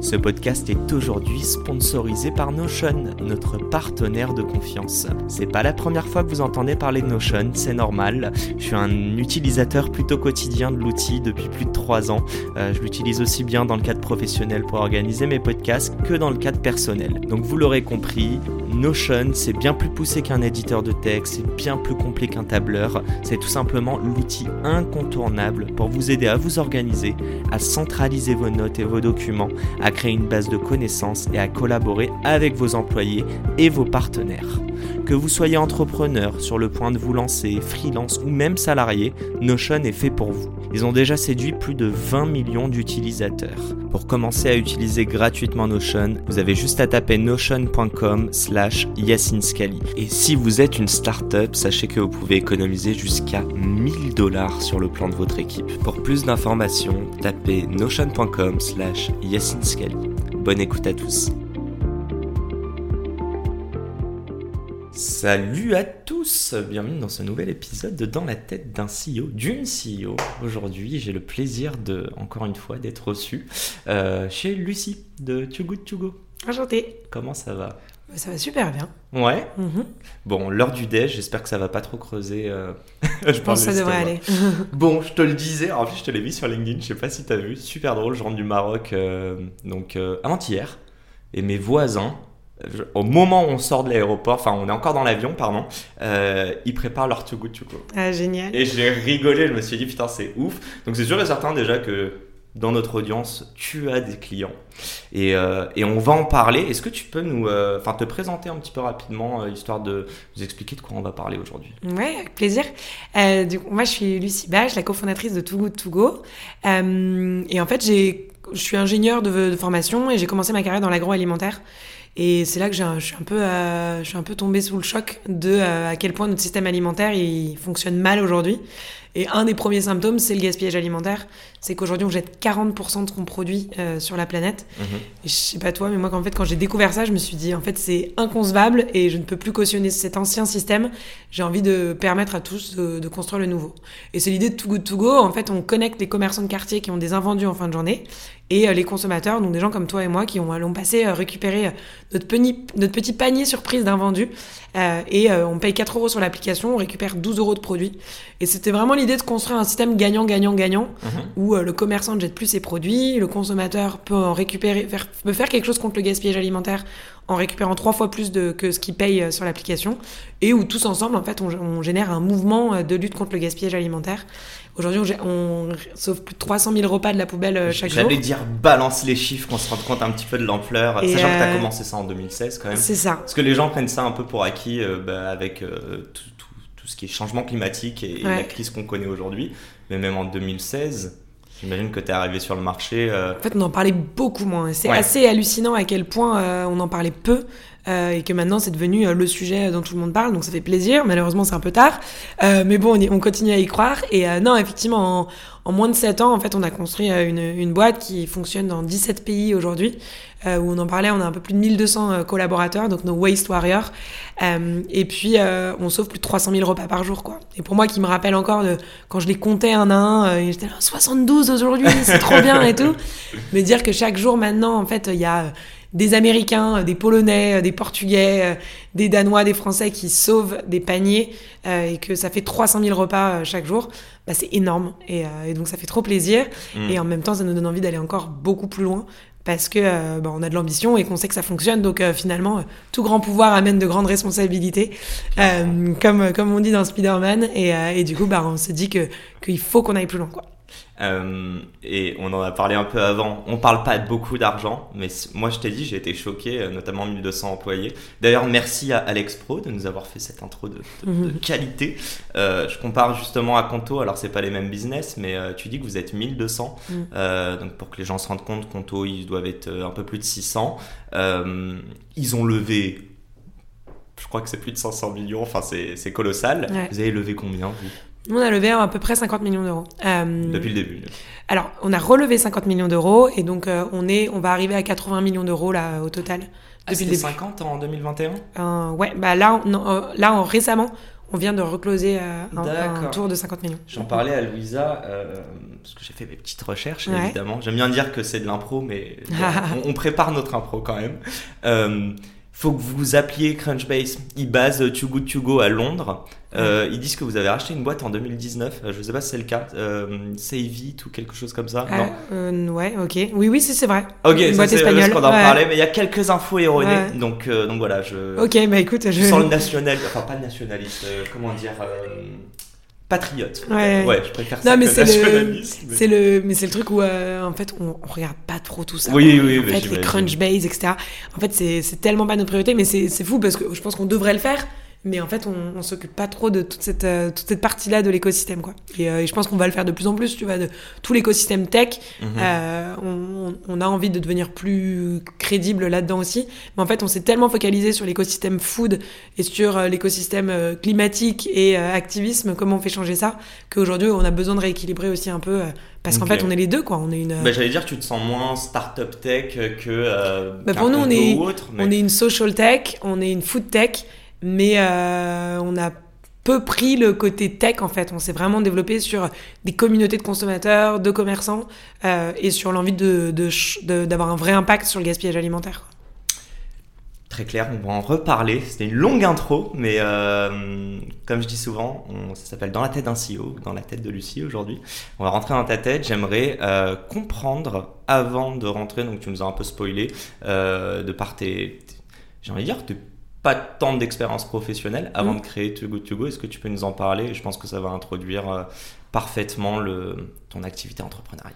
Ce podcast est aujourd'hui sponsorisé par Notion, notre partenaire de confiance. C'est pas la première fois que vous entendez parler de Notion, c'est normal. Je suis un utilisateur plutôt quotidien de l'outil depuis plus de 3 ans. Euh, je l'utilise aussi bien dans le cadre professionnel pour organiser mes podcasts que dans le cadre personnel. Donc vous l'aurez compris, Notion, c'est bien plus poussé qu'un éditeur de texte, c'est bien plus complet qu'un tableur. C'est tout simplement l'outil incontournable pour vous aider à vous organiser, à centraliser vos notes et vos documents, à créer une base de connaissances et à collaborer avec vos employés et vos partenaires. Que vous soyez entrepreneur, sur le point de vous lancer, freelance ou même salarié, Notion est fait pour vous. Ils ont déjà séduit plus de 20 millions d'utilisateurs. Pour commencer à utiliser gratuitement Notion, vous avez juste à taper notion.com slash. Et si vous êtes une startup, sachez que vous pouvez économiser jusqu'à 1000 dollars sur le plan de votre équipe. Pour plus d'informations, tapez notion.com slash. Bonne écoute à tous. Salut à tous, bienvenue dans ce nouvel épisode de Dans la tête d'un CEO, d'une CEO. Aujourd'hui, j'ai le plaisir de, encore une fois, d'être reçu euh, chez Lucie de Too Good To Go. Enchantée. Comment ça va? Ça va super bien. Ouais? Mhm. Bon, l'heure du déj, j'espère que ça va pas trop creuser. euh, Je pense que ça devrait aller. Bon, je te le disais, en plus je te l'ai mis sur LinkedIn, je sais pas si t'as vu, super drôle, je rentre du Maroc, euh, donc avant-hier, et mes voisins, je- au moment où on sort de l'aéroport, enfin on est encore dans l'avion, pardon, euh, ils préparent leur Too Good To Go. Ah, génial. Et j'ai rigolé, je me suis dit putain c'est ouf. Donc c'est sûr et certain déjà que dans notre audience, tu as des clients. Et, euh, et on va en parler. Est-ce que tu peux nous, euh, enfin te présenter un petit peu rapidement, euh, histoire de nous expliquer de quoi on va parler aujourd'hui? Ouais, avec plaisir. Du coup, moi, je suis Lucie Bach, la cofondatrice de Too Good To Go. Et en fait, je suis ingénieure de, de formation et j'ai commencé ma carrière dans l'agroalimentaire. Et c'est là que je suis un peu, euh, sous le choc de euh, à quel point notre système alimentaire fonctionne mal aujourd'hui. Et un des premiers symptômes, c'est le gaspillage alimentaire. C'est qu'aujourd'hui, on jette 40% de ce qu'on produit euh, sur la planète. Et je sais pas toi, mais moi, en fait, quand j'ai découvert ça, je me suis dit, en fait, c'est inconcevable et je ne peux plus cautionner cet ancien système. J'ai envie de permettre à tous de, de construire le nouveau. Et c'est l'idée de Too Good To Go. En fait, on connecte les commerçants de quartier qui ont des invendus en fin de journée et euh, les consommateurs, donc des gens comme toi et moi qui ont, l'ont passé euh, récupérer euh, notre, petit, notre petit panier surprise d'invendus. Euh, et euh, on paye 4 euros sur l'application, on récupère 12 euros de produits. Et c'était vraiment l'idée de construire un système gagnant-gagnant-gagnant où euh, le commerçant ne jette plus ses produits, le consommateur peut en récupérer, faire, peut faire quelque chose contre le gaspillage alimentaire en récupérant trois fois plus de, que ce qu'il paye euh, sur l'application, et où tous ensemble, en fait, on, on génère un mouvement euh, de lutte contre le gaspillage alimentaire. Aujourd'hui, on, sauve plus de 300 000 repas de la poubelle chaque jour. J'allais dire balance les chiffres, qu'on se rende compte un petit peu de l'ampleur, sachant que tu as commencé ça en 2016 quand même. C'est ça. Parce que les gens prennent ça un peu pour acquis euh, bah, avec euh, tout, tout- tout ce qui est changement climatique et, la crise qu'on connaît aujourd'hui. Mais même en 2016, j'imagine que tu es arrivé sur le marché. euh, En fait, on en parlait beaucoup moins. C'est Ouais. assez hallucinant à quel point euh, on en parlait peu euh, et que maintenant c'est devenu euh, le sujet dont tout le monde parle. Donc ça fait plaisir. Malheureusement, c'est un peu tard. Euh, mais bon, on, y- on continue à y croire. Et euh, non, effectivement, en, en moins de 7 ans, en fait, on a construit euh, une, une boîte qui fonctionne dans 17 pays aujourd'hui. Euh, où on en parlait, on a un peu plus de 1200 euh, collaborateurs, donc nos Waste Warriors. Euh, et puis, euh, on sauve plus de 300 000 repas par jour, quoi. Et pour moi, qui me rappelle encore de quand je les comptais un à un, euh, j'étais là, 72 aujourd'hui, c'est trop bien et tout. Mais dire que chaque jour maintenant, en fait, il y a euh, des Américains, euh, des Polonais, euh, des Portugais, euh, des Danois, des Français qui sauvent des paniers euh, et que ça fait 300 000 repas chaque jour, bah, c'est énorme. Et, euh, et donc ça fait trop plaisir. Mm. Et en même temps, ça nous donne envie d'aller encore beaucoup plus loin parce que euh, bah, on a de l'ambition et qu'on sait que ça fonctionne. Donc euh, finalement, euh, tout grand pouvoir amène de grandes responsabilités, euh, comme comme on dit dans Spider-Man. Et, euh, et du coup, bah, on se dit que qu'il faut qu'on aille plus loin, quoi. Euh, et on en a parlé un peu avant. On parle pas beaucoup d'argent, mais moi je t'ai dit, j'ai été choqué, euh, notamment 1200 employés. D'ailleurs, merci à Alex Pro de nous avoir fait cette intro de, Mhm. qualité. Euh, je compare justement à Conto, alors c'est pas les mêmes business, mais euh, tu dis que vous êtes 1200. Mhm. Euh, donc pour que les gens se rendent compte, Conto, ils doivent être un peu plus de 600. Euh, ils ont levé. Je crois que c'est plus de 500 millions, enfin c'est c'est colossal. Ouais. Vous avez levé combien vous? Nous, on a levé à peu près 50 millions d'euros. Euh, Depuis le début Alors, on a relevé 50 millions d'euros et donc euh, on est, on va arriver à 80 millions d'euros là au total Ah, depuis le début. 50 en 2021 Euh, ouais, bah là, on- non, euh, là, on- récemment, on vient de recloser euh, un, un tour de 50 millions. J'en parlais à Louisa, euh, parce que j'ai fait mes petites recherches, Ouais. évidemment. J'aime bien dire que c'est de l'impro, mais on, on prépare notre impro quand même. Faut que vous appeliez Crunchbase. Ils basent Too Good To Go à Londres. Euh, ils disent que vous avez racheté une boîte en 2019. Euh, Je sais pas si c'est le cas. Euh, Save It ou quelque chose comme ça. Ah, non euh, ouais, ok. Oui, oui, c'est vrai. Ok, Une boîte c'est espagnole. parce qu'on en Ouais. parlait, mais il y a quelques infos erronées. Ouais. Donc, donc voilà, je, Ok, bah écoute, je. je sens le national, enfin pas nationaliste, euh, comment dire, patriote. Ouais. ouais, je préfère ça Non, mais que c'est le, mais- c'est le, mais c'est le truc où euh, en fait on, on regarde pas trop tout ça. Oui, oui, En mais fait, les j'imagine. Crunchbase, etc. En fait, c'est, c'est tellement pas notre priorité, mais c'est, c'est fou parce que je pense qu'on devrait le faire. Mais en fait, on, on s'occupe pas trop de toute cette, euh, toute cette partie-là de l'écosystème, quoi. Et, euh, et je pense qu'on va le faire de plus en plus, tu vois, de tout l'écosystème tech. Mhm. Euh, on, on a envie de devenir plus crédible là-dedans aussi. Mais en fait, on s'est tellement focalisé sur l'écosystème food et sur l'écosystème climatique et activisme, comment on fait changer ça, qu'aujourd'hui, on a besoin de rééquilibrer aussi un peu. parce qu'en fait, on est les deux, quoi. On est une. Bah, J'allais dire, tu te sens moins start-up tech que. Bah, pour nous, on est- ou autre, mais- On est une social tech, on est une food tech, mais euh, on a peu pris le côté tech en fait. On s'est vraiment développé sur des communautés de consommateurs, de commerçants euh, et sur l'envie de, de de- d'avoir un vrai impact sur le gaspillage alimentaire. Très clair, on va en reparler. C'était une longue intro, mais euh, comme je dis souvent, ça s'appelle Dans la tête d'un CEO, dans la tête de Lucie aujourd'hui. On va rentrer dans ta tête. J'aimerais comprendre, avant de rentrer, donc tu nous as un peu spoilé, de par tes- J'ai envie de dire, tes pas tant d'expérience professionnelle avant Mm. de créer Too Good To Go. Est-ce que tu peux nous en parler? Je pense que ça va introduire euh, parfaitement le, ton activité entrepreneuriale.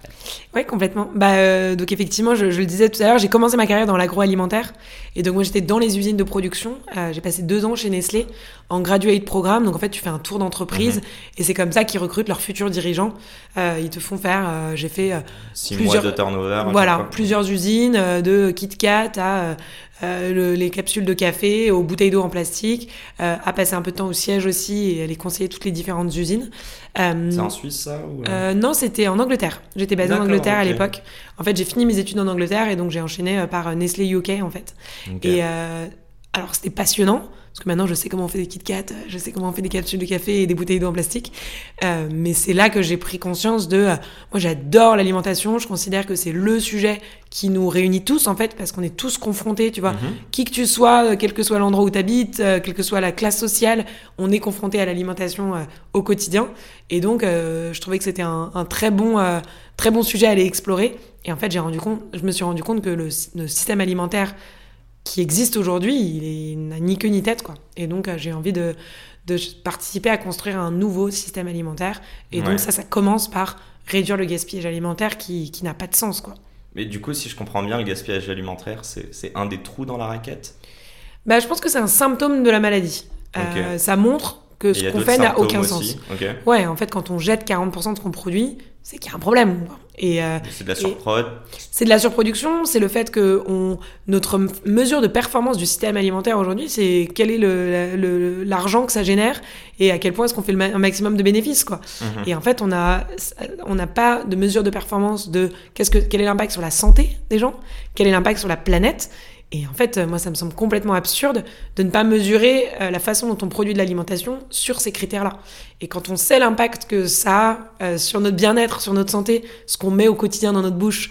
Ouais, complètement. Bah, euh, donc effectivement, je, je le disais tout à l'heure, j'ai commencé ma carrière dans l'agroalimentaire. Et donc moi, j'étais dans les usines de production. Euh, j'ai passé deux ans chez Nestlé en graduate programme. Donc en fait, tu fais un tour d'entreprise. Mhm. Et c'est comme ça qu'ils recrutent leurs futurs dirigeants. Ils te font faire, j'ai fait... Six Plusieurs- mois de turnover. Voilà, plusieurs usines, de KitKat à euh, le- les capsules de café, aux bouteilles d'eau en plastique, euh, à passer un peu de temps au siège aussi et à les conseiller toutes les différentes usines. Euh, C'est en Suisse ça ou... non, c'était en Angleterre. J'étais basée en Angleterre à l'époque. En fait, j'ai fini mes études en Angleterre et donc j'ai enchaîné par Nestlé UK en fait. Et alors c'était passionnant parce que maintenant je sais comment on fait des KitKat, euh, je sais comment on fait des capsules de café et des bouteilles d'eau en plastique. Euh, mais c'est là que j'ai pris conscience de, euh, moi j'adore l'alimentation, je considère que c'est le sujet qui nous réunit tous en fait parce qu'on est tous confrontés, tu vois. Mhm. Qui que tu sois, euh, quel que soit l'endroit où tu habites, quelle que soit la classe sociale, on est confronté à l'alimentation euh, au quotidien. Et donc, euh, je trouvais que c'était un, un très bon, euh, très bon sujet à aller explorer. Et en fait, j'ai rendu compte, je me suis rendu compte que le, le système alimentaire qui existe aujourd'hui, il n'a ni queue ni tête, quoi. Et donc, euh, j'ai envie de, de participer à construire un nouveau système alimentaire. Et Ouais. donc, ça, ça commence par réduire le gaspillage alimentaire qui, qui n'a pas de sens, quoi. Mais du coup, si je comprends bien, le gaspillage alimentaire, c'est un des trous dans la raquette? Bah, je pense que c'est un symptôme de la maladie. Euh, ça montre que ce qu'on fait n'a aucun aussi. sens. Ok. Ouais, en fait, quand on jette 40% de ce qu'on produit, c'est qu'il y a un problème. Et euh, C'est de la surprod. c'est de la surproduction, c'est le fait que on, notre mesure de performance du système alimentaire aujourd'hui, c'est quel est le- le- l'argent que ça génère et à quel point est-ce qu'on fait le ma- un maximum de bénéfices. Quoi. Mhm. Et en fait, on a on n'a pas de mesure de performance de qu'est-ce que quel est l'impact sur la santé des gens, quel est l'impact sur la planète. Et en fait, euh, moi, ça me semble complètement absurde de ne pas mesurer euh, la façon dont on produit de l'alimentation sur ces critères-là. Et quand on sait l'impact que ça a euh, sur notre bien-être, sur notre santé, ce qu'on met au quotidien dans notre bouche,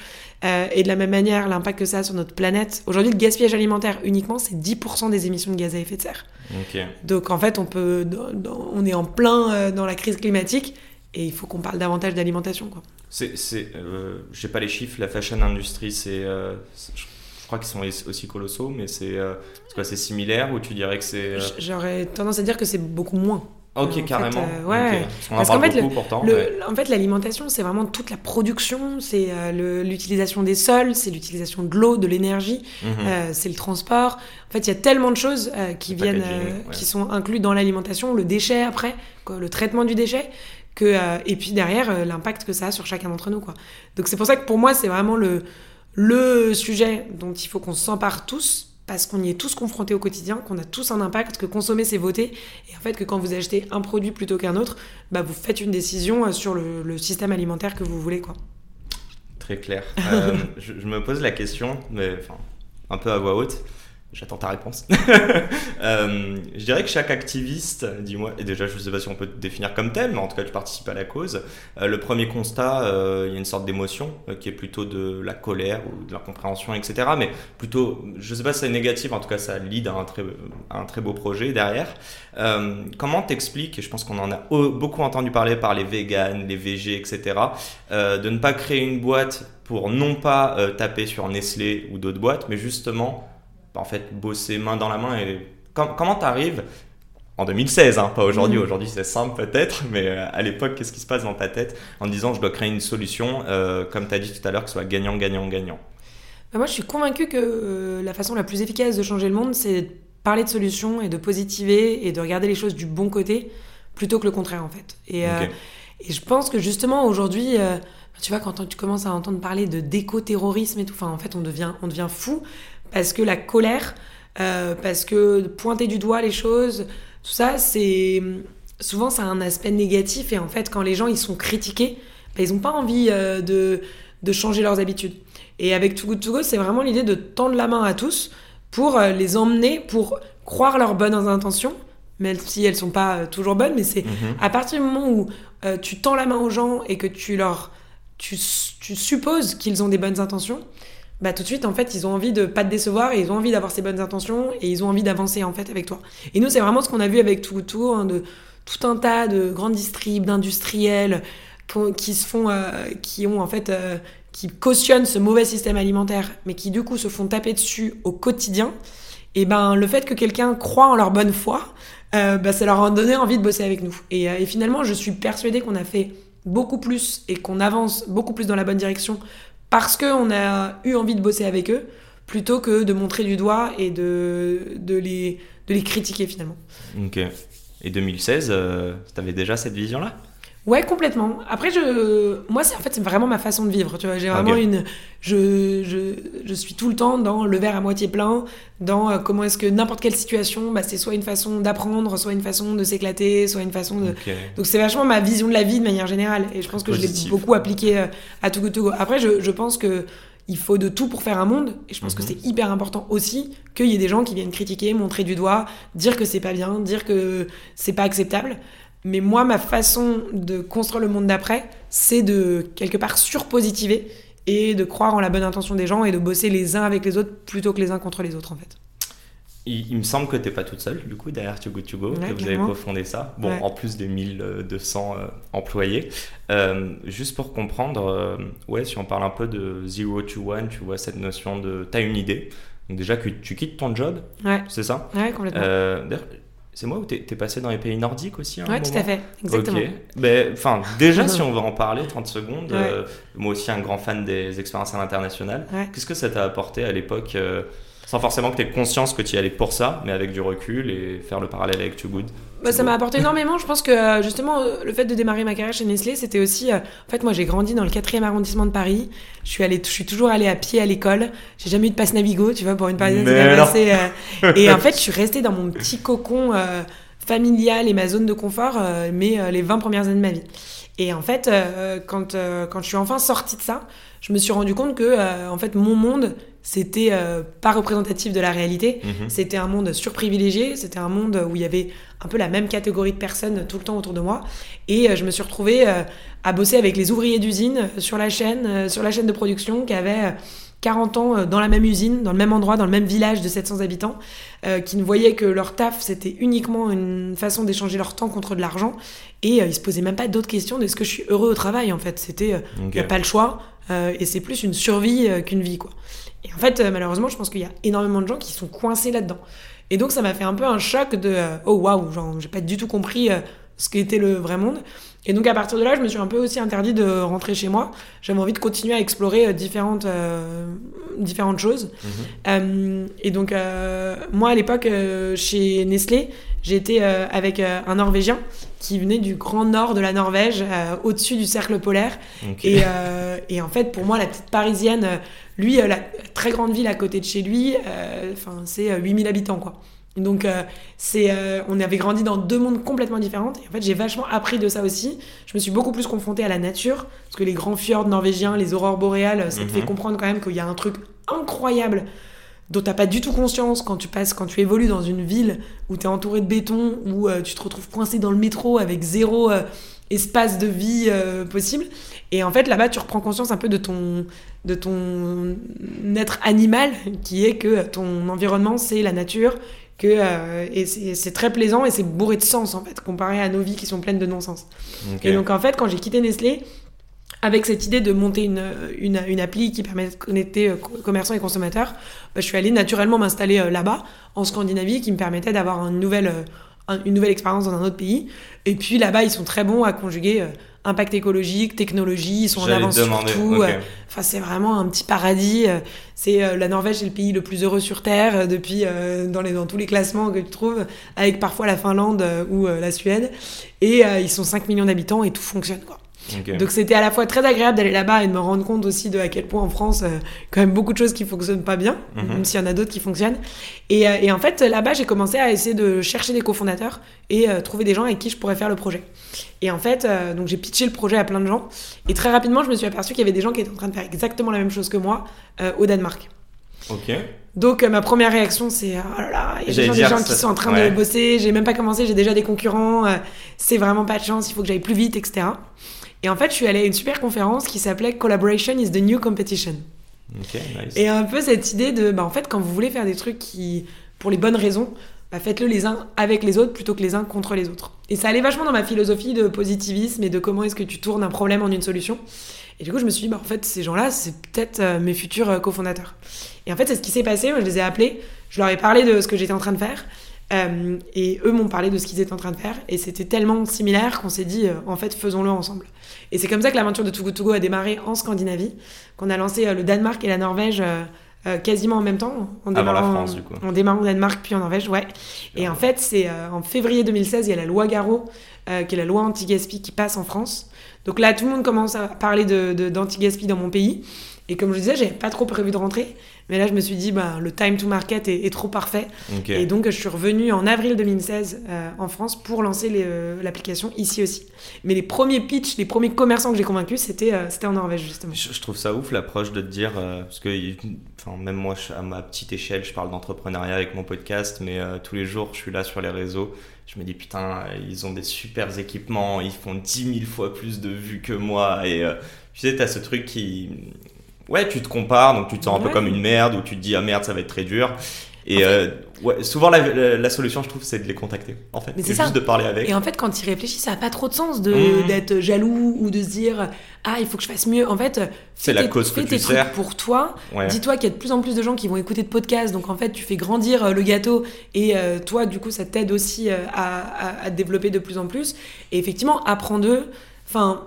et de la même manière, l'impact que ça a sur notre planète. Aujourd'hui, le gaspillage alimentaire uniquement, c'est 10% des émissions de gaz à effet de serre. Ok. Donc en fait, on, peut, on est en plein dans la crise climatique et il faut qu'on parle davantage d'alimentation. quoi. C'est, c'est, euh, j'ai pas les chiffres. La fashion industry, c'est, euh, c'est- je, je crois qu'ils sont aussi colossaux, mais c'est, euh, c'est similaire ou tu dirais que c'est. euh, J'aurais tendance à dire que c'est beaucoup moins. Ok, en carrément. Fait, euh, ouais. Okay. Parce qu'on en parle fait, beaucoup le, pourtant. Le, mais... En fait, l'alimentation, c'est vraiment toute la production, c'est euh, l'utilisation des sols, c'est l'utilisation de l'eau, de l'énergie, mm -hmm. euh, c'est le transport. En fait, il y a tellement de choses euh, qui viennent, ouais. qui sont inclus dans l'alimentation, le déchet après, quoi, le traitement du déchet, que, euh, et puis derrière l'impact que ça a sur chacun d'entre nous. Quoi. Donc c'est pour ça que pour moi, c'est vraiment le, le sujet dont il faut qu'on s'empare tous parce qu'on y est tous confrontés au quotidien, qu'on a tous un impact, que consommer c'est voter, et en fait que quand vous achetez un produit plutôt qu'un autre, bah, vous faites une décision sur le, le, système alimentaire que vous voulez. Quoi. Très clair. euh, je, je, me pose la question, mais enfin, un peu à voix haute. J'attends ta réponse. euh, je dirais que chaque activiste, dis-moi, et déjà je ne sais pas si on peut te définir comme tel, mais en tout cas tu participes à la cause. Euh, le premier constat, euh, il y a une sorte d'émotion qui est plutôt de la colère ou de la compréhension, etc. Mais plutôt, je ne sais pas si c'est négatif, en tout cas ça lead à un très, un très beau projet derrière. Comment t'expliques, et je pense qu'on en a beaucoup entendu parler par les véganes, les VG, etc., de ne pas créer une boîte pour non pas taper sur Nestlé ou d'autres boîtes, mais justement en fait bosser main dans la main et comment tu arrives en 2016, hein, pas aujourd'hui, mmh. aujourd'hui c'est simple peut-être, mais à l'époque, qu'est-ce qui se passe dans ta tête en disant je dois créer une solution, euh, comme tu as dit tout à l'heure, que ce soit gagnant, gagnant, gagnant? Bah Moi je suis convaincue que euh, la façon la plus efficace de changer le monde, c'est de parler de solutions et de positiver et de regarder les choses du bon côté plutôt que le contraire en fait. Et, okay. euh, et je pense que justement aujourd'hui, euh, tu vois, quand tu commences à entendre parler de déco-terrorisme et tout, enfin en fait on devient, on devient fou parce que la colère, euh, parce que pointer du doigt les choses, tout ça, c'est souvent ça a un aspect négatif et en fait quand les gens ils sont critiqués, bah, ils n'ont pas envie euh, de, de changer leurs habitudes. Et avec Too Good To Go, c'est vraiment l'idée de tendre la main à tous pour euh, les emmener, pour croire leurs bonnes intentions, même si elles sont pas toujours bonnes, mais c'est mm -hmm. à partir du moment où tu tends la main aux gens et que tu leur tu, tu supposes qu'ils ont des bonnes intentions, bah, tout de suite, en fait, ils ont envie de pas te décevoir et ils ont envie d'avoir ces bonnes intentions et ils ont envie d'avancer, en fait, avec toi. Et nous, c'est vraiment ce qu'on a vu avec Too Good To Go, hein, de tout un tas de grandes distribs, d'industriels qui se font, euh, qui ont, en fait, euh, qui cautionnent ce mauvais système alimentaire, mais qui, du coup, se font taper dessus au quotidien. Et ben, le fait que quelqu'un croit en leur bonne foi, euh, bah, ça leur a donné envie de bosser avec nous. Et finalement, je suis persuadée qu'on a fait beaucoup plus et qu'on avance beaucoup plus dans la bonne direction parce qu'on a eu envie de bosser avec eux, plutôt que de montrer du doigt et de, de, les, de les critiquer finalement. Ok. Et 2016, euh, tu avais déjà cette vision-là? Ouais, complètement. Après, je, moi, c'est en fait, c'est vraiment ma façon de vivre. Tu vois, j'ai vraiment okay. une, je, je, je suis tout le temps dans le verre à moitié plein, dans euh, comment est-ce que n'importe quelle situation, bah, c'est soit une façon d'apprendre, soit une façon de s'éclater, soit une façon de. Okay. Donc c'est vachement ma vision de la vie de manière générale, et je pense que je l'ai beaucoup appliqué euh, à Togo Togo. Après, je, je pense que il faut de tout pour faire un monde et je pense que c'est hyper important aussi qu'il y ait des gens qui viennent critiquer, montrer du doigt, dire que c'est pas bien, dire que c'est pas acceptable. Mais moi, ma façon de construire le monde d'après, c'est de quelque part surpositiver et de croire en la bonne intention des gens et de bosser les uns avec les autres plutôt que les uns contre les autres en fait. Il, il me semble que tu n'es pas toute seule du coup derrière Too Good To Go, ouais, que vous avez cofondé ça. Bon, ouais. en plus des 1200 euh, employés. Euh, juste pour comprendre, euh, ouais, si on parle un peu de zero to one, tu vois cette notion de, tu as une idée. Donc déjà que tu quittes ton job, ouais. c'est ça? Ouais, complètement. C'est moi ou t'es es passé dans les pays nordiques aussi Oui, tout à fait, exactement. Ok. Ben, enfin, déjà, si on veut en parler, 30 secondes, ouais. euh, moi aussi un grand fan des expériences à l'international. Ouais. Qu'est-ce que ça t'a apporté à l'époque euh, sans forcément que tu aies conscience que tu y allais pour ça, mais avec du recul et faire le parallèle avec Too Good bah, Ça m'a apporté énormément. Je pense que euh, justement, le fait de démarrer ma carrière chez Nestlé, c'était aussi. Euh, en fait, moi, j'ai grandi dans le 4e arrondissement de Paris. Je suis, allée, je suis toujours allée à pied à l'école. J'ai jamais eu de passe Navigo, tu vois, pour une c'est assez. Euh... et en fait, je suis restée dans mon petit cocon euh, familial et ma zone de confort, mais les 20 premières années de ma vie. Et en fait, quand, quand je suis enfin sortie de ça, je me suis rendu compte que, en fait, mon monde c'était euh, pas représentatif de la réalité. Mmh. C'était un monde surprivilégié, c'était un monde où il y avait un peu la même catégorie de personnes tout le temps autour de moi. Et euh, je me suis retrouvée euh, à bosser avec les ouvriers d'usine sur la chaîne, sur la chaîne de production qui avaient 40 ans dans la même usine, dans le même endroit, dans le même village de 700 habitants, qui ne voyaient que leur taf, c'était uniquement une façon d'échanger leur temps contre de l'argent. Et ils se posaient même pas d'autres questions de est-ce que je suis heureux au travail, en fait. C'était, il okay. a pas le choix, et c'est plus une survie qu'une vie, quoi. Et en fait, euh, malheureusement, je pense qu'il y a énormément de gens qui sont coincés là-dedans. Et donc, ça m'a fait un peu un choc de euh, oh waouh, genre, j'ai pas du tout compris euh, ce qu'était le vrai monde. Et donc à partir de là, je me suis un peu aussi interdit de rentrer chez moi. J'avais envie de continuer à explorer différentes, euh, différentes choses. Mhm. Euh, et donc euh, moi à l'époque chez Nestlé, j'étais avec un Norvégien qui venait du grand nord de la Norvège, au-dessus du cercle polaire. Ok. Et, euh, et en fait, pour moi, la petite parisienne, lui, euh, la très grande ville à côté de chez lui, euh, enfin, c'est euh, 8000 habitants, quoi. Donc, euh, c'est, euh, on avait grandi dans deux mondes complètement différents. Et en fait, j'ai vachement appris de ça aussi. Je me suis beaucoup plus confrontée à la nature, parce que les grands fjords norvégiens, les aurores boréales, ça te Mhm. fait comprendre quand même qu'il y a un truc incroyable dont t'as pas du tout conscience quand tu passes, quand tu évolues dans une ville où tu es entouré de béton, où euh, tu te retrouves coincé dans le métro avec zéro euh, espace de vie euh, possible. Et en fait, là-bas, tu reprends conscience un peu de ton, de ton être animal, qui est que ton environnement, c'est la nature, que, euh, et c'est très plaisant et c'est bourré de sens, en fait, comparé à nos vies qui sont pleines de non-sens. Et donc en fait, quand j'ai quitté Nestlé, avec cette idée de monter une, une, une appli qui permet de connecter euh, co- commerçants et consommateurs, bah, je suis allée naturellement m'installer euh, là-bas, en Scandinavie, qui me permettait d'avoir une nouvelle, un- une nouvelle expérience dans un autre pays. Et puis là-bas, ils sont très bons à conjuguer impact écologique, technologie, ils sont en avance sur tout. euh, Enfin, c'est vraiment un petit paradis. euh, C'est euh, la Norvège, c'est le pays le plus heureux sur terre depuis euh, dans les dans tous les classements que tu trouves, avec parfois la Finlande ou la Suède. Et euh, ils sont 5 millions d'habitants et tout fonctionne quoi. Donc c'était à la fois très agréable d'aller là-bas et de me rendre compte aussi de à quel point en France, euh, quand même beaucoup de choses qui fonctionnent pas bien, Mhm. même s'il y en a d'autres qui fonctionnent. Et, euh, et en fait, là-bas, j'ai commencé à essayer de chercher des cofondateurs et euh, trouver des gens avec qui je pourrais faire le projet. Et en fait, euh, donc j'ai pitché le projet à plein de gens. Et très rapidement, je me suis aperçu qu'il y avait des gens qui étaient en train de faire exactement la même chose que moi au Danemark. Ok. Donc euh, ma première réaction c'est oh là là, il y a déjà des gens ça- qui sont en train ouais. de bosser, j'ai même pas commencé, j'ai déjà des concurrents, euh, c'est vraiment pas de chance, il faut que j'aille plus vite, etc. Et en fait, je suis allée à une super conférence qui s'appelait Collaboration is the new competition. Ok, nice. Et un peu cette idée de, bah, en fait, quand vous voulez faire des trucs qui, pour les bonnes raisons, bah, faites-le les uns avec les autres plutôt que les uns contre les autres. Et ça allait vachement dans ma philosophie de positivisme et de comment est-ce que tu tournes un problème en une solution. Et du coup, je me suis dit, bah, en fait, ces gens-là, c'est peut-être euh, mes futurs euh, cofondateurs. Et en fait, c'est ce qui s'est passé. Moi, je les ai appelés, je leur ai parlé de ce que j'étais en train de faire. euh, et eux m'ont parlé de ce qu'ils étaient en train de faire. Et c'était tellement similaire qu'on s'est dit, en fait, faisons-le ensemble. Et c'est comme ça que l'aventure de Too Good To Go a démarré en Scandinavie, qu'on a lancé euh, le Danemark et la Norvège euh, euh, quasiment en même temps. En Avant la France, du coup. En démarrant au Danemark puis en Norvège, ouais. Et en fait, c'est euh, en février 2016, il y a la loi Garot, euh, qui est la loi anti-gaspi qui passe en France. Donc là, tout le monde commence à parler de, de- d'anti-gaspi dans mon pays. Et comme je disais, j'avais pas trop prévu de rentrer. Mais là, je me suis dit, bah, le time to market est, est trop parfait. Et donc, je suis revenue en avril 2016 euh, en France pour lancer euh, l'application ici aussi. Mais les premiers pitchs, les premiers commerçants que j'ai convaincus, c'était, euh, c'était en Norvège, justement. Je, je trouve ça ouf l'approche de te dire, parce que enfin, même moi je- à ma petite échelle, je parle d'entrepreneuriat avec mon podcast, mais tous les jours je suis là sur les réseaux, je me dis putain, ils ont des super équipements, ils font 10 000 fois plus de vues que moi, et tu sais, t'as ce truc qui... Ouais, tu te compares, donc tu te sens un peu comme une merde, ou tu te dis ah merde, ça va être très dur. Et En fait- euh, ouais, souvent la, la- la solution, je trouve, c'est de les contacter. En fait, Mais c'est juste de parler avec. Et en fait, quand il réfléchit, ça n'a pas trop de sens de, Mhm. d'être jaloux ou de se dire Ah, il faut que je fasse mieux. En fait, C'est la cause que tu sers. pour toi. Ouais. Dis-toi qu'il y a de plus en plus de gens qui vont écouter de podcasts. Donc, en fait, tu fais grandir euh, le gâteau. Et euh, toi, du coup, ça t'aide aussi à, à, développer de plus en plus. Et effectivement, apprends d'eux. Enfin,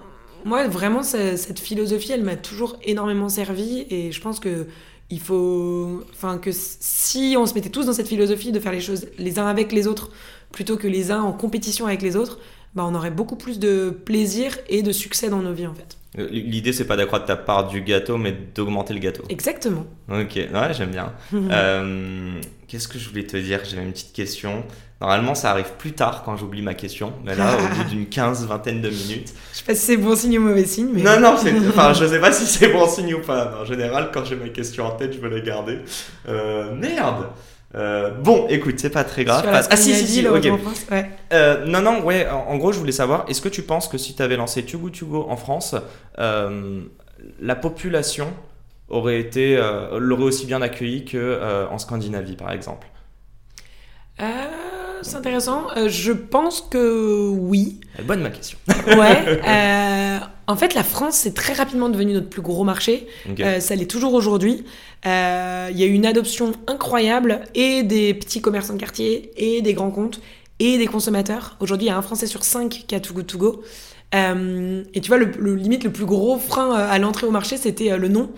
moi, vraiment, cette philosophie, elle m'a toujours énormément servi. Et je pense que il faut. Enfin, que si on se mettait tous dans cette philosophie de faire les choses les uns avec les autres plutôt que les uns en compétition avec les autres, bah, on aurait beaucoup plus de plaisir et de succès dans nos vies, en fait. L'idée, c'est pas d'accroître ta part du gâteau, mais d'augmenter le gâteau. Exactement. Ok, ouais, j'aime bien. Euh, Qu'est-ce que je voulais te dire? J'avais une petite question. Normalement, ça arrive plus tard quand j'oublie ma question. Mais là, au bout d'une quinze, vingtaine de minutes. Je sais pas si c'est bon signe ou mauvais signe, mais. Non, non, enfin, je sais pas si c'est bon signe ou pas. En général, quand j'ai ma question en tête, je veux la garder. Euh, merde Euh, Bon, écoute, c'est pas très grave. Ah, si, si, si, France, ouais. Euh, non, non, ouais, en, en gros, je voulais savoir, est-ce que tu penses que si tu avais lancé Too Good To Go en France, euh, la population aurait été, l'aurait aussi bien accueilli que euh, en Scandinavie, par exemple? C'est intéressant. Euh, je pense que oui. Bonne ma question. Ouais. euh, en fait, la France, c'est très rapidement devenu notre plus gros marché. Euh, ça l'est toujours aujourd'hui. Euh, Il y a eu une adoption incroyable et des petits commerçants de quartier et des grands comptes et des consommateurs. Aujourd'hui, il y a un Français sur cinq qui a Too Good To Go. Euh, et tu vois, le, le- limite, le plus gros frein euh, à l'entrée au marché, c'était euh, le nom.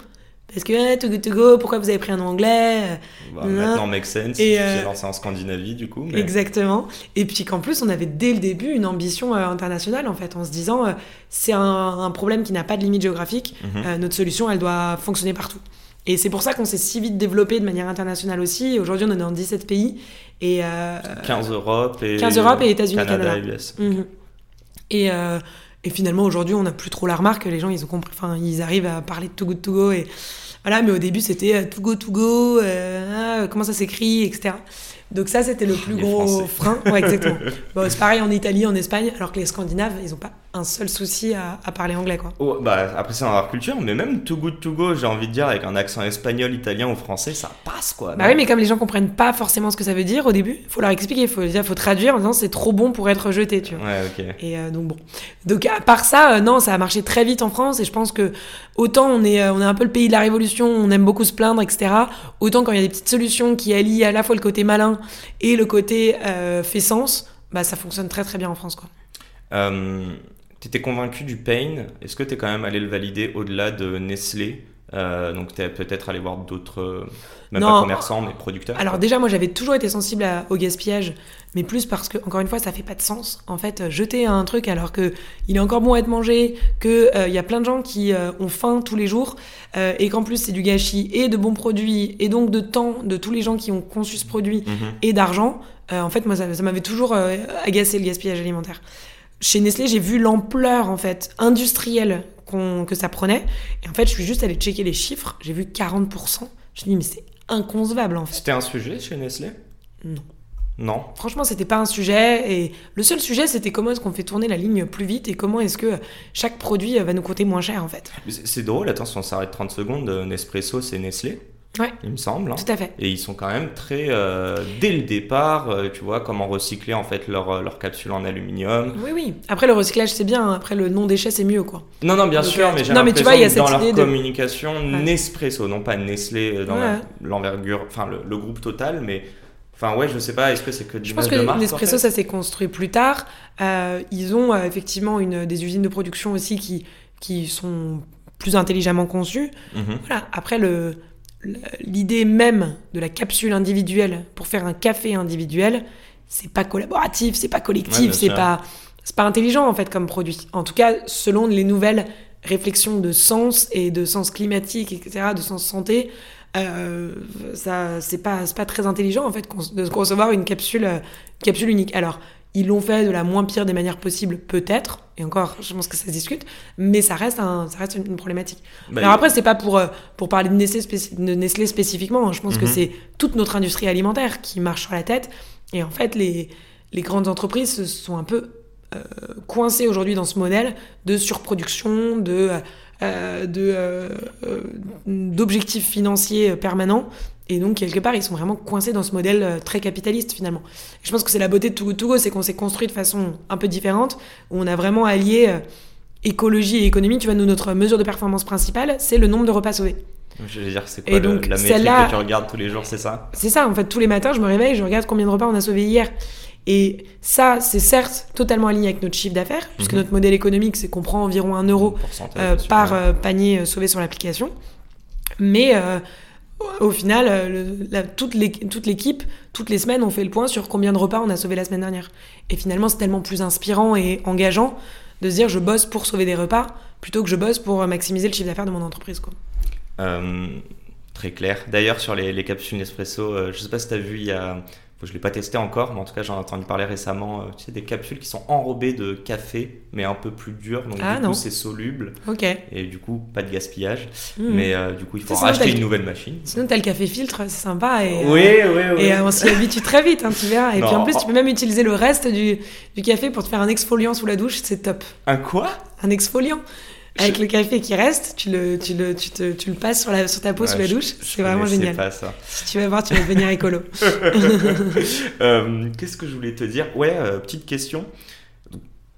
Parce que, eh, Too Good To Go, pourquoi vous avez pris un anglais Bah, Non. maintenant, make sense. Et, euh, lancé en Scandinavie, du coup. mais- Exactement. Et puis qu'en plus, on avait dès le début une ambition euh, internationale, en fait, en se disant, euh, c'est un, un problème qui n'a pas de limite géographique. Mhm. Euh, notre solution, elle doit fonctionner partout. Et c'est pour ça qu'on s'est si vite développé de manière internationale aussi. Aujourd'hui, on est dans 17 pays. Et, euh, 15 Europe et 15 Europe et États-Unis, Canada, Canada. et. Mhm. Et, euh, et finalement, aujourd'hui, on n'a plus trop la remarque. Les gens, ils ont compris. Enfin, ils arrivent à parler de Too Good To Go. Et voilà, mais au début, c'était euh, Too Go To Go. euh, ah, comment ça s'écrit, etc. Donc ça, c'était le plus Les gros Français. frein. Ouais, exactement. bon, c'est pareil en Italie, en Espagne, alors que les Scandinaves, ils n'ont pas un seul souci à, à parler anglais, quoi. Oh, bah, après, c'est dans leur culture, mais même Too Good To Go, j'ai envie de dire, avec un accent espagnol, italien ou français, ça passe quoi. Bah oui, mais comme les gens comprennent pas forcément ce que ça veut dire au début, faut leur expliquer, faut dire, faut traduire en disant c'est trop bon pour être jeté, tu vois. Ouais, ok. Et euh, donc bon. Donc à part ça, euh, non, ça a marché très vite en France et je pense que autant on est, euh, on est un peu le pays de la révolution, on aime beaucoup se plaindre, etc. Autant quand il y a des petites solutions qui allient à la fois le côté malin et le côté fait sens, bah ça fonctionne très très bien en France quoi. Euh, T'étais convaincu du pain. Est-ce que t'es quand même allé le valider au-delà de Nestlé Euh, Donc t'es peut-être allé voir d'autres, euh, même Non. pas commerçants, mais producteurs. Alors déjà moi j'avais toujours été sensible à- au gaspillage, mais plus parce que encore une fois ça fait pas de sens. En fait euh, jeter un truc alors que il est encore bon à être mangé, que euh, il y a plein de gens qui euh, ont faim tous les jours et qu'en plus c'est du gâchis et de bons produits et donc de temps de tous les gens qui ont conçu ce produit Mhm. et d'argent. en fait moi ça, ça m'avait toujours agacé le gaspillage alimentaire. Chez Nestlé j'ai vu l'ampleur en fait industrielle que ça prenait et en fait je suis juste allée checker les chiffres, j'ai vu 40%. Je me suis dit mais c'est inconcevable en fait. C'était un sujet chez Nestlé? Non. Non. Franchement, c'était pas un sujet. Et le seul sujet, c'était comment est-ce qu'on fait tourner la ligne plus vite et comment est-ce que chaque produit va nous coûter moins cher, en fait. C'est drôle, attends, si on s'arrête 30 secondes, euh, Nespresso c'est Nestlé, Ouais, il me semble. hein. tout à fait. Et ils sont quand même très, euh, dès le départ, euh, tu vois, comment recycler en fait leur, euh, leur capsule en aluminium. Oui, oui. Après, le recyclage, c'est bien. Après, le non-déchet, c'est mieux, quoi. Non, non, bien Donc, sûr, mais j'ai non, mais tu vois, il y a l'impression que dans cette leur idée de- communication, Nespresso, non pas Nestlé dans Ouais. l'envergure, enfin le, le groupe total, mais enfin ouais, je sais pas, est-ce que c'est que du Je pense de que en Nespresso, fait ça s'est construit plus tard. Euh, ils ont euh, effectivement une, des usines de production aussi qui, qui sont plus intelligemment conçues. Mhm. Voilà. Après, le- l'idée même de la capsule individuelle pour faire un café individuel, c'est pas collaboratif, c'est pas Ouais, collectif, bien c'est pas, c'est pas intelligent en fait comme produit. En tout cas, selon les nouvelles réflexions de sens et de sens climatique, etc., de sens santé, euh, ça, c'est pas, c'est pas très intelligent en fait de concevoir une capsule, euh, capsule unique. Alors, ils l'ont fait de la moins pire des manières possibles, peut-être, et encore, je pense que ça se discute, mais ça reste, un, ça reste une problématique. Bah, Alors après, c'est pas pour, euh, pour parler de Nestlé, spéci- de Nestlé spécifiquement. hein. Je pense que Mhm. c'est toute notre industrie alimentaire qui marche sur la tête. Et en fait, les, les grandes entreprises se sont un peu euh, coincées aujourd'hui dans ce modèle de surproduction, de, euh, de, euh, euh, d'objectifs financiers permanents. Et donc, quelque part, ils sont vraiment coincés dans ce modèle euh, très capitaliste, finalement. Et je pense que c'est la beauté de Too Good To Go, c'est qu'on s'est construit de façon un peu différente, où on a vraiment allié euh, écologie et économie. Tu vois, nous, notre mesure de performance principale, c'est le nombre de repas sauvés. Je vais dire, c'est Et quoi le- donc, la métrique que tu regardes tous les jours, c'est ça? C'est ça, en fait, tous les matins, je me réveille, je regarde combien de repas on a sauvés hier. Et ça, c'est certes totalement aligné avec notre chiffre d'affaires, puisque Mhm. notre modèle économique, c'est qu'on prend environ un euro Pourcentage, euh, par euh, panier sauvé sur l'application. Mais euh, au final, euh, toute l'é- toute l'équipe, toutes les semaines, on fait le point sur combien de repas on a sauvé la semaine dernière. Et finalement, c'est tellement plus inspirant et engageant de se dire je bosse pour sauver des repas plutôt que je bosse pour euh, maximiser le chiffre d'affaires de mon entreprise. Euh, très clair. D'ailleurs, sur les, les capsules Nespresso, je sais pas si tu as vu, il y a. Je l'ai pas testé encore, mais en tout cas, j'en ai entendu parler récemment. euh, tu sais, des capsules qui sont enrobées de café, mais un peu plus dures. Donc, Ah, du non. coup, c'est soluble. Ok. Et du coup, pas de gaspillage. Mhm. Mais euh, du coup, il faut racheter une le- nouvelle machine. Sinon, t'as le café filtre, c'est sympa. Et, euh, Oui, oui, oui. Et euh, on s'y habitue très vite, hein, tu verras. Et puis en plus, tu peux même utiliser le reste du, du café pour te faire un exfoliant sous la douche, c'est top. Un quoi? Un exfoliant. Avec Je- le café qui reste, tu le, tu le, tu te, tu le passes sur, la, sur ta peau Ouais, sous la je- douche. C'est vraiment génial. pas ça. Si tu vas voir, tu vas devenir écolo. Euh, Qu'est-ce que je voulais te dire? Ouais, euh, petite question.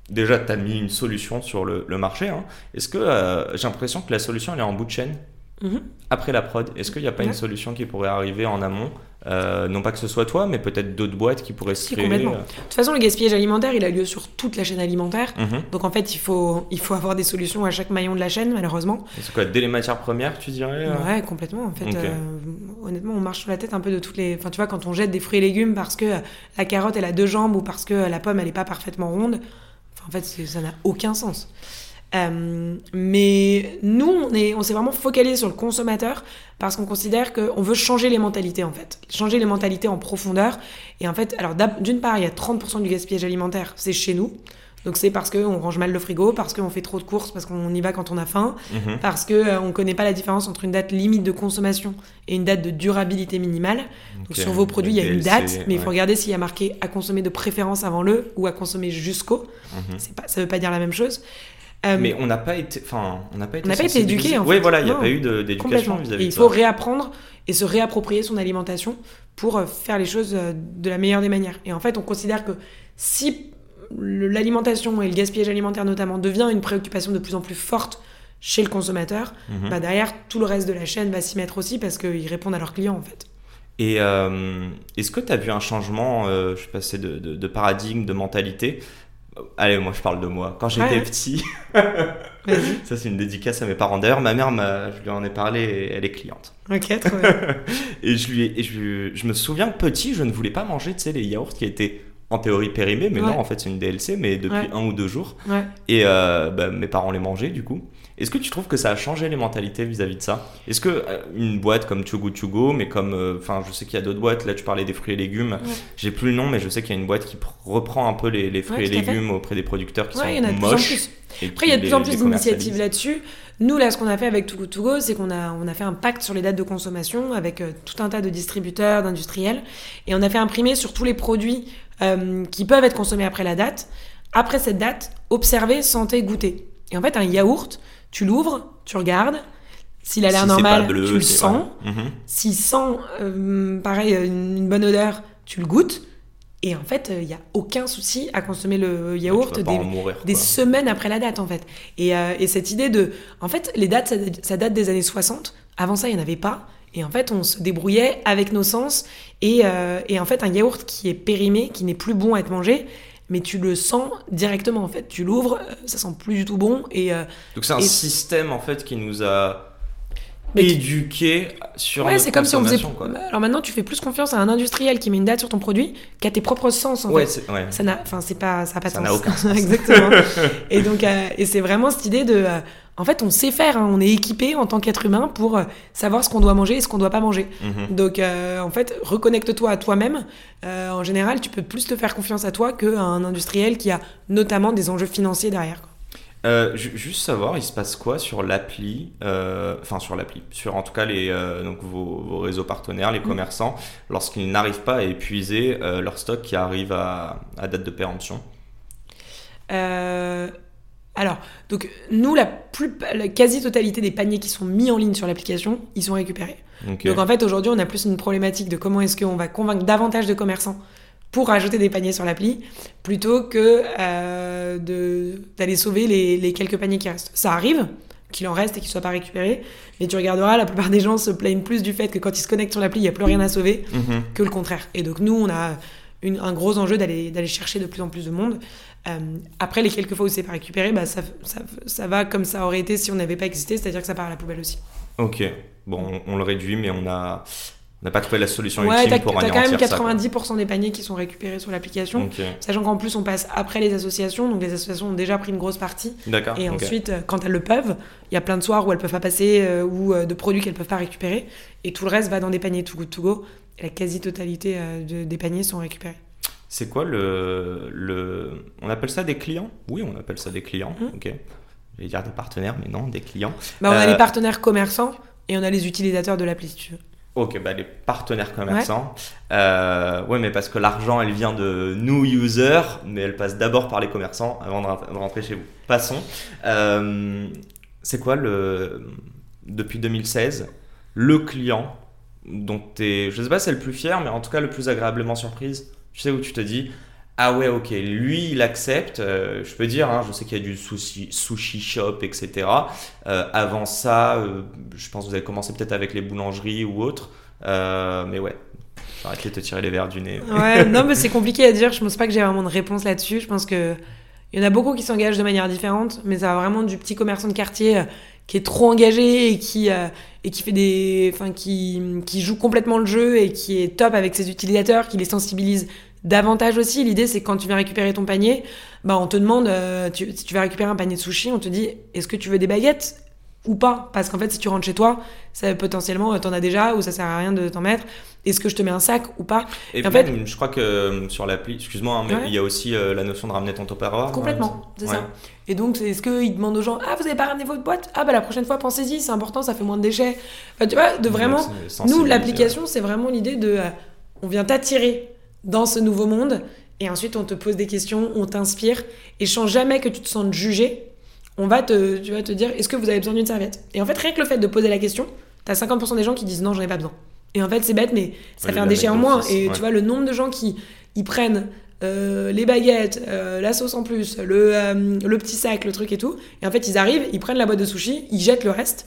Déjà, tu as mis une solution sur le, le marché. hein. Est-ce que euh, j'ai l'impression que la solution elle est en bout de chaîne? Mhm. après la prod. Est-ce qu'il n'y a pas Ouais. une solution qui pourrait arriver en amont? Euh, Non pas que ce soit toi, mais peut-être d'autres boîtes qui pourraient se créer. complètement. euh, De toute façon, le gaspillage alimentaire, il a lieu sur toute la chaîne alimentaire. mhm. Donc en fait, il faut, il faut avoir des solutions à chaque maillon de la chaîne, malheureusement. C'est quoi, dès les matières premières, tu dirais euh Ouais, complètement. En fait, euh, honnêtement, on marche sur la tête un peu de toutes les. Enfin, tu vois, quand on jette des fruits et légumes parce que la carotte elle a deux jambes ou parce que la pomme elle est pas parfaitement ronde, enfin, en fait, ça n'a aucun sens. Euh, mais nous, on est, on s'est vraiment focalisé sur le consommateur parce qu'on considère qu'on veut changer les mentalités en fait, changer les mentalités en profondeur. Et en fait, alors d'une part, il y a 30% du gaspillage alimentaire, c'est chez nous. Donc c'est parce qu'on range mal le frigo, parce qu'on fait trop de courses, parce qu'on y va quand on a faim, Mhm. parce que euh, on connaît pas la différence entre une date limite de consommation et une date de durabilité minimale. Donc sur vos produits, il y a une date, mais il faut regarder s'il y a marqué à consommer de préférence avant le ou à consommer jusqu'au. Mhm. Pas, ça veut pas dire la même chose. Euh, Mais on n'a pas été, enfin, on n'a pas été. n'a pas été éduqué, en Oui, fait. voilà, il n'y a pas eu d'éducation vis-à-vis il faut réapprendre et se réapproprier son alimentation pour euh, faire les choses euh, de la meilleure des manières. Et en fait, on considère que si l'alimentation et le gaspillage alimentaire notamment devient une préoccupation de plus en plus forte chez le consommateur, Mhm. bah derrière tout le reste de la chaîne va s'y mettre aussi parce qu'ils répondent à leurs clients en fait. Et euh, est-ce que tu as vu un changement, euh, je suis passé de, de- de paradigme, de mentalité Allez, moi je parle de moi. Quand j'étais Ouais, petit, ça c'est une dédicace à mes parents. D'ailleurs, ma mère, je lui en ai parlé, et elle est cliente. Ok, trop bien. Et je, lui ai- et je, me souviens petit, je ne voulais pas manger, tu sais, les yaourts qui étaient en théorie périmés, mais Ouais. non, en fait c'est une DLC, mais depuis Ouais. un ou deux jours. Et euh, bah, mes parents les mangeaient du coup. Est-ce que tu trouves que ça a changé les mentalités vis-à-vis de ça? Est-ce que euh, une boîte comme Too Good To Go, mais comme, euh, enfin, je sais qu'il y a d'autres boîtes. Là, tu parlais des fruits et légumes. Ouais. J'ai plus le nom, mais je sais qu'il y a une boîte qui pr- reprend un peu les, les fruits Ouais, et légumes auprès des producteurs qui Ouais, il y en a sont moches. et Après, il y a de plus en plus d'initiatives là-dessus. Nous, là, ce qu'on a fait avec Too Good To Go, c'est qu'on a, on a fait un pacte sur les dates de consommation avec euh, tout un tas de distributeurs, d'industriels. Et on a fait imprimer sur tous les produits euh, qui peuvent être consommés après la date. Après cette date, observer, sentir, goûter. Et en fait, un yaourt, tu l'ouvres, tu regardes. S'il a l'air Si normal, bleu, tu le sens. Mhm. S'il sent, euh, pareil, une, une bonne odeur, tu le goûtes. Et en fait, il n'y a aucun souci à consommer le yaourt des, mourir, semaines après la date, en fait. Et, euh, et cette idée de... En fait, les dates, ça, ça date des années 60. Avant ça, il n'y en avait pas. Et en fait, on se débrouillait avec nos sens. Et, euh, et en fait, un yaourt qui est périmé, qui n'est plus bon à être mangé, mais tu le sens directement, en fait. Tu l'ouvres, euh, ça sent plus du tout bon. Et, euh, Donc c'est un Et- système en fait qui nous a Mais éduqués sur Ouais, c'est comme si on faisait. consommation, quoi. Alors maintenant, tu fais plus confiance à un industriel qui met une date sur ton produit qu'à tes propres sens, en Ouais, fait. ouais. Ça n'a, enfin, c'est pas, ça a pas de Ça sens. n'a aucun sens. Exactement. et donc, euh, et c'est vraiment cette idée de, euh, en fait, on sait faire, hein, on est équipé en tant qu'être humain pour euh, savoir ce qu'on doit manger et ce qu'on doit pas manger. Mhm. Donc, euh, en fait, reconnecte-toi à toi-même. Euh, en général, tu peux plus te faire confiance à toi qu'à un industriel qui a notamment des enjeux financiers derrière. Euh, juste savoir, il se passe quoi sur l'appli, enfin sur l'appli, sur en tout cas les, donc vos, vos réseaux partenaires, Mm. les commerçants, lorsqu'ils n'arrivent pas à épuiser leur stock qui arrive à, à date de péremption? Alors, donc nous, la, plus, la quasi-totalité des paniers qui sont mis en ligne sur l'application, ils sont récupérés. Donc en fait, aujourd'hui, on a plus une problématique de comment est-ce qu'on va convaincre davantage de commerçants pour ajouter des paniers sur l'appli, plutôt que euh, d'aller sauver les, les quelques paniers qui restent. Ça arrive qu'il en reste et qu'ils ne soient pas récupérés, mais tu regarderas, la plupart des gens se plaignent plus du fait que quand ils se connectent sur l'appli, il n'y a plus rien à sauver, Mhm. que le contraire. Et donc nous, on a une- un gros enjeu d'aller chercher de plus en plus de monde. Euh, après, les quelques fois où c'est pas récupéré, bah, ça, ça, ça va comme ça aurait été si on n'avait pas existé, c'est-à-dire que ça part à la poubelle aussi. Ok. Bon, on, on le réduit, mais on a on n'a pas trouvé la solution Ouais, t'as pour t'as quand même anéantir ça. quoi. 90% des paniers qui sont récupérés sur l'application. Ok. Sachant qu'en plus, on passe après les associations, donc les associations ont déjà pris une grosse partie. D'accord. Et ensuite, euh, quand elles le peuvent, il y a plein de soirs où elles peuvent pas passer euh, ou euh, de produits qu'elles peuvent pas récupérer. Et tout le reste va dans des paniers Too Good To Go. Et la quasi-totalité euh, de- des paniers sont récupérés. C'est quoi le, le. On appelle ça des clients? Oui, on appelle ça des clients. Mhm. Ok. Je vais dire des partenaires, mais non, des clients. Bah, on a Euh, les partenaires commerçants et on a les utilisateurs de l'appli, si tu veux. Ok, bah les partenaires commerçants. Euh, ouais, mais parce que l'argent, elle vient de nous, users, mais elle passe d'abord par les commerçants avant de rentrer chez vous. Passons. Euh, c'est quoi le. Depuis 2016, le client dont tu es. Je sais pas si c'est le plus fier, mais en tout cas le plus agréablement surprise? Tu sais où tu te dis. ah ouais, ok, lui il accepte. euh, je peux dire, hein, je sais qu'il y a du sushi, sushi shop, etc. Euh, avant ça, euh, je pense que vous avez commencé peut-être avec les boulangeries ou autres. Mais ouais, j'arrête de te tirer les verres du nez. Ouais, non, mais c'est compliqué à dire. Je pense pas que j'ai vraiment de réponse là-dessus. Je pense que il y en a beaucoup qui s'engagent de manière différente, mais ça va vraiment du petit commerçant de quartier qui est trop engagé et qui et qui fait des, enfin qui qui joue complètement le jeu et qui est top avec ses utilisateurs, qui les sensibilise davantage aussi. L'idée, c'est que quand tu viens récupérer ton panier, bah on te demande, euh, si tu vas récupérer un panier de sushi, on te dit, est-ce que tu veux des baguettes? Ou pas Parce qu'en fait, si tu rentres chez toi, ça potentiellement, euh, t'en as déjà ou ça sert à rien de t'en mettre. Est-ce que je te mets un sac ou pas Et en fait- je crois que euh, sur l'appli, excuse-moi, hein, mais Ouais. il y a aussi euh, la notion de ramener ton Tupperware. Complètement, c'est Ouais. ça. Et donc, est-ce qu'ils demandent aux gens, ah, vous avez pas ramené votre boîte? Ah, bah la prochaine fois, pensez-y, c'est important, ça fait moins de déchets. Enfin, tu vois, de vraiment. Nous, l'application, c'est vraiment l'idée de. euh, on vient t'attirer dans ce nouveau monde, et ensuite, on te pose des questions, on t'inspire, et sans jamais que tu te sentes jugé, on va te, tu vas te dire, est-ce que vous avez besoin d'une serviette? Et en fait, rien que le fait de poser la question, t'as 50% des gens qui disent non, j'en ai pas besoin. Et en fait, c'est bête, mais ça Ouais, fait un déchet en moins. Et ouais. tu vois, le nombre de gens qui ils prennent euh, les baguettes, euh, la sauce en plus, le, euh, le petit sac, le truc et tout. Et en fait, ils arrivent, ils prennent la boîte de sushi, ils jettent le reste.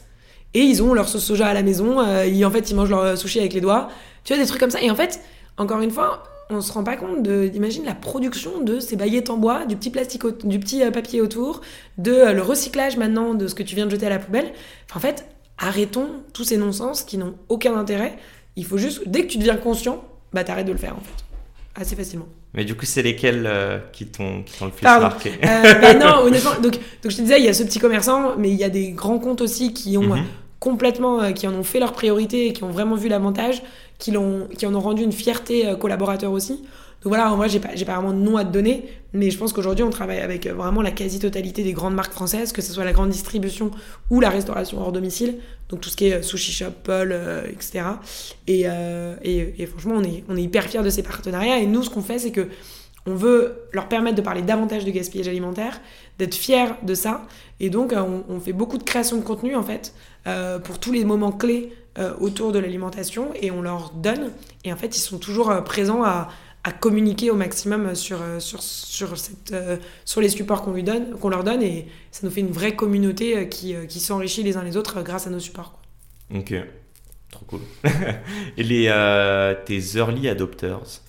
Et ils ont leur sauce soja à la maison. euh, ils, en fait, ils mangent leur sushi avec les doigts. Tu vois, des trucs comme ça. Et en fait, encore une fois, on se rend pas compte de, imagine la production de ces baguettes en bois, du petit plastique, au- du petit euh, papier autour, de euh, le recyclage maintenant de ce que tu viens de jeter à la poubelle. Enfin, en fait, arrêtons tous ces non-sens qui n'ont aucun intérêt. Il faut juste, dès que tu deviens conscient, bah t'arrêtes de le faire en fait. Assez facilement. Mais du coup, c'est lesquels euh, qui t'ont le plus Pardon. marqué? Euh, bah non, honnêtement, donc, donc je te disais, il y a ce petit commerçant, mais il y a des grands comptes aussi qui ont Mhm. complètement, qui en ont fait leur priorité et qui ont vraiment vu l'avantage, qui, l'ont, qui en ont rendu une fierté euh, collaborateur aussi. Donc voilà, en vrai, j'ai pas, j'ai pas vraiment de nom à te donner, mais je pense qu'aujourd'hui, on travaille avec euh, vraiment la quasi-totalité des grandes marques françaises, que ce soit la grande distribution ou la restauration hors domicile, donc tout ce qui est euh, sushi shop, Paul, euh, etc. Et, euh, et, et franchement, on est, on est hyper fiers de ces partenariats. Et nous, ce qu'on fait, c'est que on veut leur permettre de parler davantage de gaspillage alimentaire, d'être fiers de ça. Et donc, euh, on, fait beaucoup de création de contenu, en fait, euh, pour tous les moments clés euh, autour de l'alimentation. Et on leur donne. Et en fait, ils sont toujours présents à, à communiquer au maximum sur, sur, sur, cette, sur les supports qu'on lui donne, qu'on leur donne. Et ça nous fait une vraie communauté qui, qui s'enrichit les uns les autres grâce à nos supports. quoi. Ok, trop cool. Et les, tes early adopters?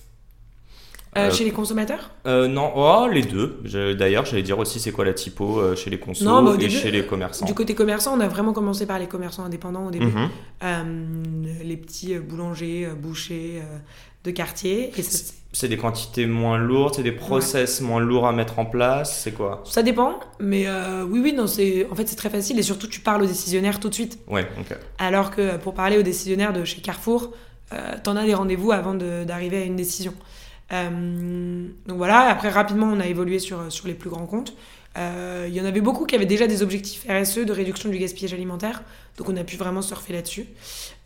Euh, Euh, Chez les consommateurs? Euh, non, oh, les deux. D'ailleurs, j'allais dire aussi c'est quoi la typo euh, chez les Non, bah, et chez les commerçants? Du côté commerçant, on a vraiment commencé par les commerçants indépendants au début. Mhm. Les petits boulangers, bouchers de quartier. C'est des quantités moins lourdes, c'est des process moins lourds à mettre en place, c'est quoi? Ça dépend, mais oui, oui, non, c'est en fait c'est très facile et surtout tu parles aux décisionnaires tout de suite. Ouais, ok. Alors que pour parler aux décisionnaires de chez Carrefour, t'en as des rendez-vous avant de- d'arriver à une décision. Euh, donc voilà, après rapidement on a évolué sur, sur les plus grands comptes. Euh, Il y en avait beaucoup qui avaient déjà des objectifs RSE de réduction du gaspillage alimentaire, donc on a pu vraiment surfer là-dessus.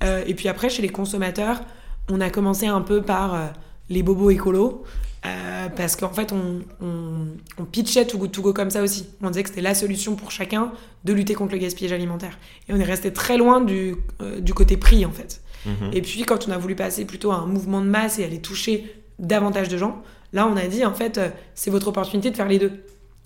Euh, et puis après, chez les consommateurs, on a commencé un peu par les bobos écolos, parce qu'en fait, on, on, on pitchait Too Good To Go comme ça aussi. On disait que c'était la solution pour chacun de lutter contre le gaspillage alimentaire. Et on est resté très loin du, du côté prix, en fait. Mhm. Et puis, quand on a voulu passer plutôt à un mouvement de masse et aller toucher davantage de gens, là, on a dit, en fait, euh, c'est votre opportunité de faire les deux.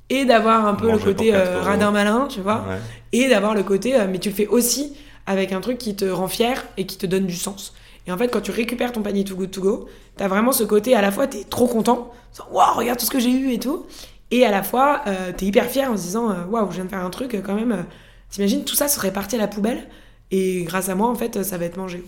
Et d'avoir un peu Manger le côté euh, radin malin, tu vois Ouais. et d'avoir le côté, euh, mais tu le fais aussi avec un truc qui te rend fier et qui te donne du sens. Et en fait, quand tu récupères ton panier Too Good To Go, t'as vraiment ce côté à la fois, t'es trop content, waouh, regarde tout ce que j'ai eu et tout, et à la fois, euh, t'es hyper fier en se disant, waouh, je viens de faire un truc quand même. euh, T'imagines, tout ça serait parti à la poubelle, et grâce à moi, en fait, ça va être mangé.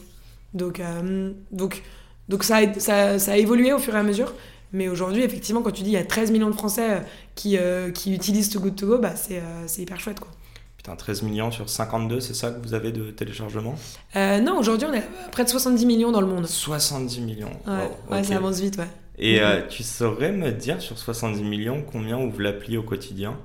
Donc, euh, donc, donc ça, a, ça, ça a évolué au fur et à mesure. Mais aujourd'hui, effectivement, quand tu dis il y a 13 millions de Français euh, qui, euh, qui utilisent Too Good To Go, bah, c'est euh, hyper chouette, quoi. Putain, 13 millions sur 52, c'est ça que vous avez de téléchargement? Euh, non, aujourd'hui, on est à près de 70 millions dans le monde. 70 millions. Ouais, Wow, ouais ça avance vite, ouais. Et euh, tu saurais me dire sur 70 millions combien ouvre l'appli au quotidien?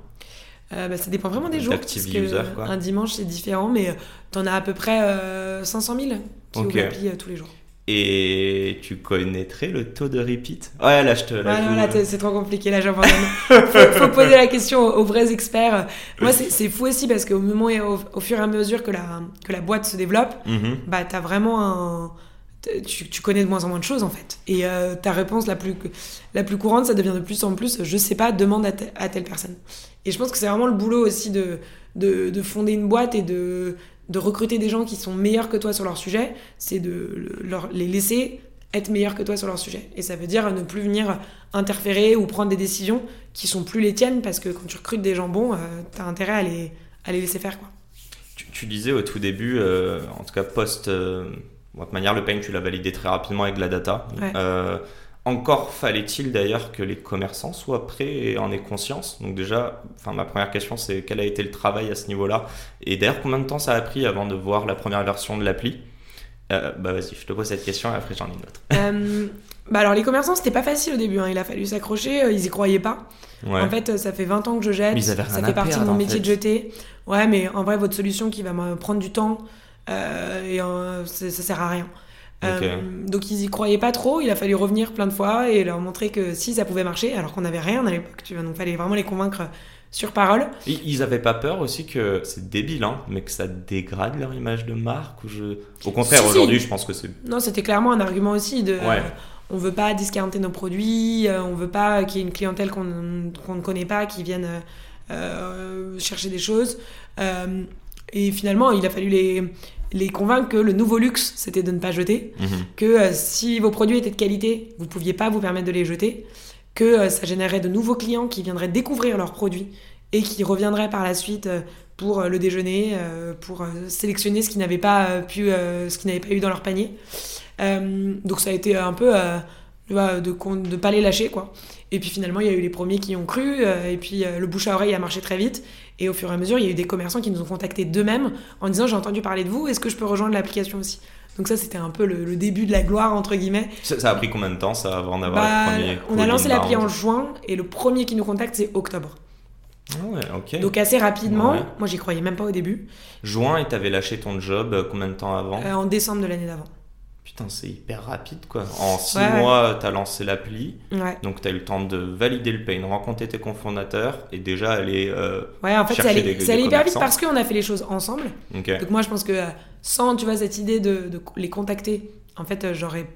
Bah, ça dépend vraiment des jours. Parce que user, quoi. Un dimanche, c'est différent, mais euh, t'en as à peu près euh, 500 000 qui Ok. ouvrent l'appli tous les jours. Et tu connaîtrais le taux de repeat? Ouais, là je te. Ouais, Là, c'est trop compliqué, là, j'abandonne. faut, faut poser la question aux, vrais experts. Moi, c'est fou aussi parce qu'au moment et au, au fur et à mesure que la, que la boîte se développe, Mhm. bah, t'as vraiment un. tu, tu, connais de moins en moins de choses en fait. Et euh, ta réponse la plus, la plus courante, ça devient de plus en plus je sais pas, demande à, à telle personne. Et je pense que c'est vraiment le boulot aussi de, de, de, fonder une boîte et de, de recruter des gens qui sont meilleurs que toi sur leur sujet, c'est de leur, les laisser être meilleurs que toi sur leur sujet. Et ça veut dire ne plus venir interférer ou prendre des décisions qui sont plus les tiennes parce que quand tu recrutes des gens bons, euh, tu as intérêt à les, à les laisser faire. Quoi. Tu, tu disais au tout début, euh, en tout cas post de toute manière, le pain, tu l'as validé très rapidement avec la data. Euh, encore fallait-il d'ailleurs que les commerçants soient prêts et en aient conscience. Donc déjà, enfin, ma première question, c'est quel a été le travail à ce niveau-là Et d'ailleurs, combien de temps ça a pris avant de voir la première version de l'appli? Euh, Bah vas-y, je te pose cette question et après j'en ai une autre. Euh, bah alors les commerçants, c'était pas facile au début. Hein. Il a fallu s'accrocher, ils y croyaient pas. En fait, ça fait 20 ans que je jette. ça fait partie de mon métier de jeter. Ouais, mais en vrai, votre solution qui va me prendre du temps, euh, et euh, ça, sert à rien. Euh, donc ils y croyaient pas trop, il a fallu revenir plein de fois et leur montrer que si ça pouvait marcher, alors qu'on n'avait rien à l'époque, tu vois, donc fallait vraiment les convaincre sur parole. Ils avaient pas peur aussi que c'est débile, hein, mais que ça dégrade leur image de marque ou je... Au contraire, aujourd'hui, je pense que c'est. Non, c'était clairement un argument aussi de. on veut pas discounter nos produits, on veut pas qu'il y ait une clientèle qu'on ne connaît pas qui vienne chercher des choses. Et finalement, il a fallu les, les convaincre que le nouveau luxe, c'était de ne pas jeter, mhm. que euh, si vos produits étaient de qualité, vous ne pouviez pas vous permettre de les jeter, que euh, ça générait de nouveaux clients qui viendraient découvrir leurs produits et qui reviendraient par la suite euh, pour le déjeuner, pour sélectionner ce qu'ils n'avaient pas pu, ce qu'ils n'avaient pas eu dans leur panier. donc ça a été un peu de ne pas les lâcher quoi. Et puis finalement, il y a eu les premiers qui ont cru, et puis le bouche à oreille a marché très vite. Et au fur et à mesure, il y a eu des commerçants qui nous ont contactés d'eux-mêmes en disant J'ai entendu parler de vous, est-ce que je peux rejoindre l'application aussi? Donc ça, c'était un peu le, début de la gloire, entre guillemets. Ça, a pris combien de temps, ça, avant d'avoir bah, le premier On a lancé l'appli en juin, et le premier qui nous contacte, c'est octobre. Ah ouais, ok. Donc assez rapidement, moi j'y croyais même pas au début. Juin, et t'avais lâché ton job euh, combien de temps avant? Euh, En décembre de l'année d'avant. Putain, c'est hyper rapide quoi. En six mois, tu as lancé l'appli. Donc tu as eu le temps de valider le pain, rencontrer tes cofondateurs et déjà aller. Euh, ouais, en fait, ça allait, hyper vite parce qu'on a fait les choses ensemble. Donc moi, je pense que euh, sans tu vois, cette idée de, les contacter, en fait, euh, j'aurais.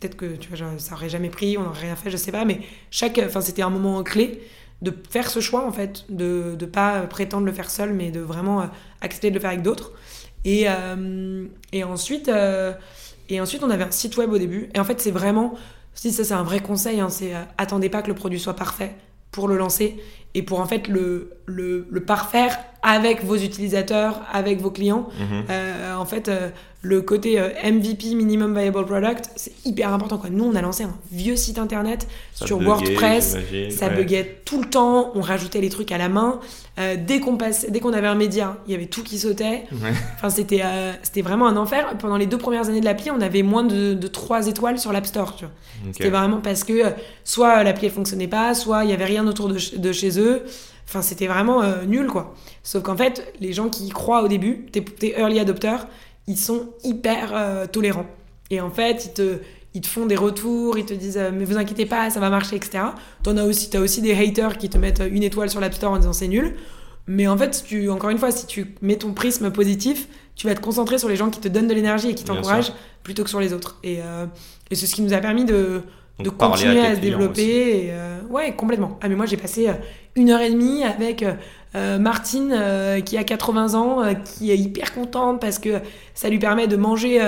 Peut-être que tu vois, ça aurait jamais pris, on n'aurait rien fait, je sais pas, mais chaque. Enfin, c'était un moment clé de faire ce choix en fait, de ne pas prétendre le faire seul, mais de vraiment accepter de le faire avec d'autres. Et, et ensuite. Et ensuite, on avait un site web au début. Et en fait, c'est vraiment, si ça c'est un vrai conseil, hein, c'est euh, attendez pas que le produit soit parfait pour le lancer et pour en fait le, le, le parfaire avec vos utilisateurs, avec vos clients. Mhm. Euh, en fait, euh, le côté euh, MVP, Minimum Viable Product, c'est hyper important. Quoi. Nous, on a lancé un vieux site internet sur WordPress. Ça buguait tout le temps. On rajoutait les trucs à la main. dès qu'on dès qu'on avait un média, il y avait tout qui sautait. Enfin, c'était c'était vraiment un enfer. Pendant les deux premières années de l'appli, on avait moins de, de 3 étoiles sur l'App Store. C'était vraiment parce que soit l'appli ne fonctionnait pas, soit il y avait rien autour de, de chez eux. Enfin, c'était vraiment euh, nul, quoi. Sauf qu'en fait, les gens qui y croient au début, tes, early adopters, ils sont hyper euh, tolérants. Et en fait, ils te, ils te font des retours, ils te disent euh, mais vous inquiétez pas, ça va marcher, etc. T'en as aussi, as aussi des haters qui te mettent une étoile sur l'App Store en disant c'est nul. Mais en fait, tu, encore une fois, si tu mets ton prisme positif, tu vas te concentrer sur les gens qui te donnent de l'énergie et qui t'encouragent plutôt que sur les autres. Et, et c'est ce qui nous a permis de, de continuer à, se développer. Et, ouais, complètement. Ah, mais moi, j'ai passé une heure et demie avec euh, Martine euh, qui a 80 ans, euh, qui est hyper contente parce que ça lui permet de manger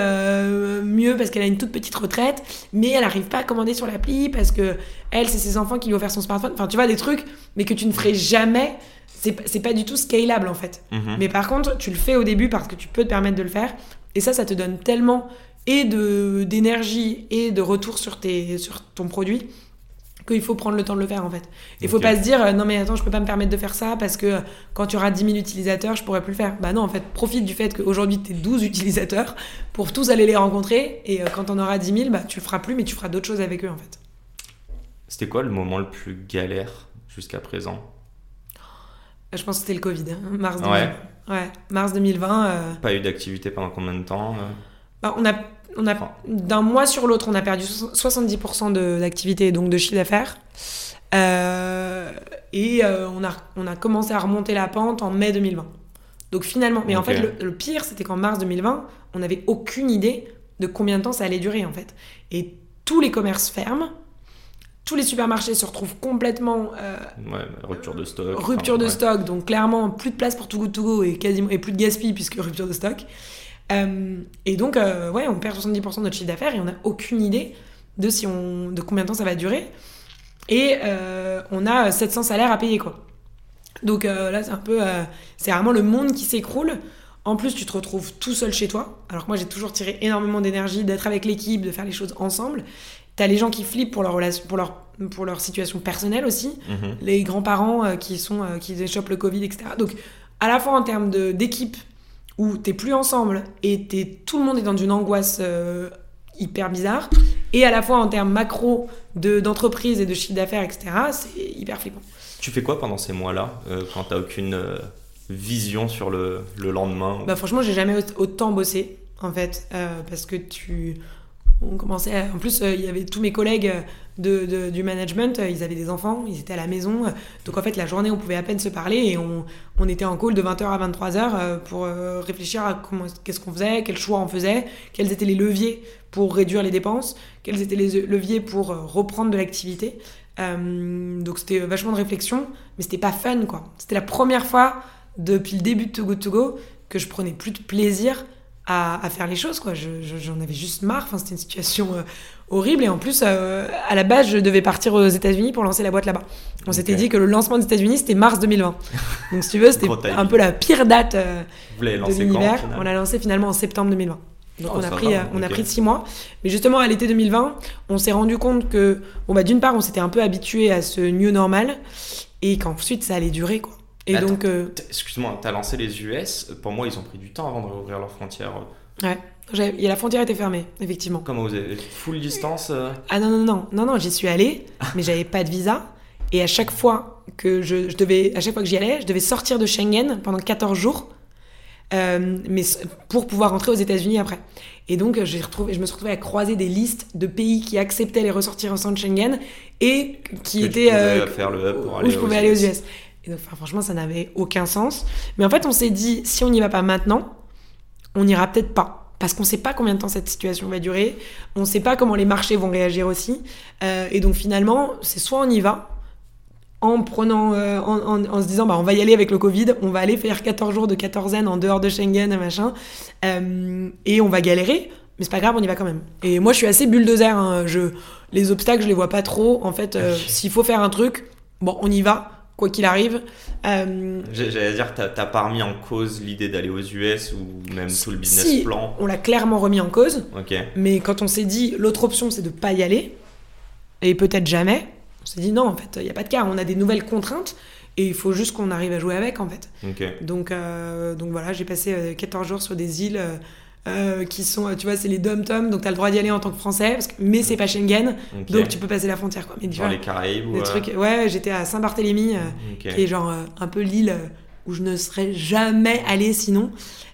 mieux parce qu'elle a une toute petite retraite, mais elle n'arrive pas à commander sur l'appli parce que elle, c'est ses enfants qui lui offrent son smartphone. Enfin, tu vois, des trucs, mais que tu ne ferais jamais. C'est pas du tout scalable en fait. Mhm. Mais par contre, tu le fais au début parce que tu peux te permettre de le faire. Et ça, ça te donne tellement et d'énergie et de retour sur, tes, sur ton produit qu'il faut prendre le temps de le faire en fait. Il faut pas se dire euh, non mais attends je peux pas me permettre de faire ça parce que euh, quand tu auras 10 000 utilisateurs je pourrais plus le faire. Bah non en fait profite du fait qu'aujourd'hui tu es 12 utilisateurs pour tous aller les rencontrer et euh, quand on aura 10 000 bah tu le feras plus mais tu feras d'autres choses avec eux en fait. C'était quoi le moment le plus galère jusqu'à présent? Je pense que c'était le Covid, hein, mars 2020. Ouais. ouais. mars 2020. Pas eu d'activité pendant combien de temps bah, On a on a d'un mois sur l'autre, on a perdu 70% d'activité et donc de chiffre d'affaires. Euh, et euh, on, a, on a commencé à remonter la pente en mai 2020. Donc finalement, mais en fait, le, pire, c'était qu'en mars 2020, on n'avait aucune idée de combien de temps ça allait durer en fait. Et tous les commerces ferment, tous les supermarchés se retrouvent complètement euh, ouais, rupture de stock. Rupture de stock, donc clairement plus de place pour Too Good To Go et quasiment et plus de gaspille puisque rupture de stock. Euh, et donc euh, ouais, on perd 70% de notre chiffre d'affaires et on n'a aucune idée de si on de combien de temps ça va durer. Et on a 700 salaires à payer quoi. Donc là c'est un peu c'est vraiment le monde qui s'écroule. En plus, tu te retrouves tout seul chez toi. Alors que moi, j'ai toujours tiré énormément d'énergie d'être avec l'équipe, de faire les choses ensemble. T'as les gens qui flippent pour leur, relation, pour leur, pour leur situation personnelle aussi. Mhm. Les grands-parents euh, qui, sont, euh, qui le Covid, etc. Donc, à la fois en termes d'équipe, où t'es plus ensemble et es, tout le monde est dans une angoisse euh, hyper bizarre, et à la fois en termes macro d'entreprise et de chiffre d'affaires, etc., c'est hyper flippant. Tu fais quoi pendant ces mois-là, quand t'as aucune vision sur le, le lendemain Bah franchement, j'ai jamais autant bossé, en fait, parce que tu on commençait en plus euh, il y avait tous mes collègues de, du management euh, ils avaient des enfants ils étaient à la maison. Donc en fait la journée on pouvait à peine se parler et on, on était en call de 20h à 23h euh, pour réfléchir à qu'est-ce qu'on faisait quels choix on faisait quels étaient les leviers pour réduire les dépenses quels étaient les leviers pour reprendre de l'activité. Donc c'était vachement de réflexion mais c'était pas fun quoi. C'était la première fois depuis le début de To Go To Go que je prenais plus de plaisir à, faire les choses quoi. J'en avais juste marre. Enfin c'était une situation euh, horrible. Et en plus euh, à la base je devais partir aux États-Unis pour lancer la boîte là-bas. On s'était dit que le lancement des États-Unis c'était mars 2020 donc si tu veux c'était un peu la pire date euh, de l'univers on l'a lancé finalement en septembre 2020 donc oh, on a pris on a pris six mois. Mais justement à l'été 2020 on s'est rendu compte que bon bah d'une part on s'était un peu habitué à ce new normal et qu'ensuite ça allait durer quoi. Et donc. Euh, excuse-moi, tu as lancé les US. Pour moi, ils ont pris du temps avant de réouvrir leurs frontières. Ouais. Et la frontière était fermée, effectivement. Comment vous avez full distance euh Ah non, non, non, non, non, j'y suis allée, mais j'avais pas de visa. Et à chaque fois que je, je, devais, à chaque fois que j'y allais, je devais sortir de Schengen pendant 14 jours, euh, mais pour pouvoir rentrer aux États-Unis après. Et donc, je me suis retrouvée à croiser des listes de pays qui acceptaient les ressortissants de Schengen et qui étaient. faire le pour aller où je pouvais aller aux US. Et donc, franchement, ça n'avait aucun sens. Mais en fait, on s'est dit, si on n'y va pas maintenant, on n'ira peut-être pas. Parce qu'on ne sait pas combien de temps cette situation va durer. On ne sait pas comment les marchés vont réagir aussi. Euh, et donc, finalement, c'est soit on y va, en prenant, euh, en, se disant, bah, on va y aller avec le Covid, on va aller faire 14 jours de quatorzaine en dehors de Schengen, machin, euh, et on va galérer, mais c'est pas grave, on y va quand même. Et moi, je suis assez bulldozer, hein. je, les obstacles, je les vois pas trop. En fait, s'il faut faire un truc, bon, on y va, quoi qu'il arrive. Euh, j'allais dire, t'as pas remis en cause l'idée d'aller aux US ou même tout le business plan On l'a clairement remis en cause. Mais quand on s'est dit, l'autre option, c'est de pas y aller, et peut-être jamais, on s'est dit non, en fait, il n'y a pas de cas. On a des nouvelles contraintes. Et il faut juste qu'on arrive à jouer avec, en fait. Donc, euh, donc voilà, j'ai passé 14 euh, jours sur des îles euh, qui sont, tu vois, c'est les dom-tom, donc tu as le droit d'y aller en tant que français, parce que, mais c'est pas Schengen, donc tu peux passer la frontière. Quoi. Mais, Dans les Caraïbes ou trucs, Ouais, j'étais à Saint-Barthélemy, euh, qui est genre euh, un peu l'île où je ne serais jamais allée sinon.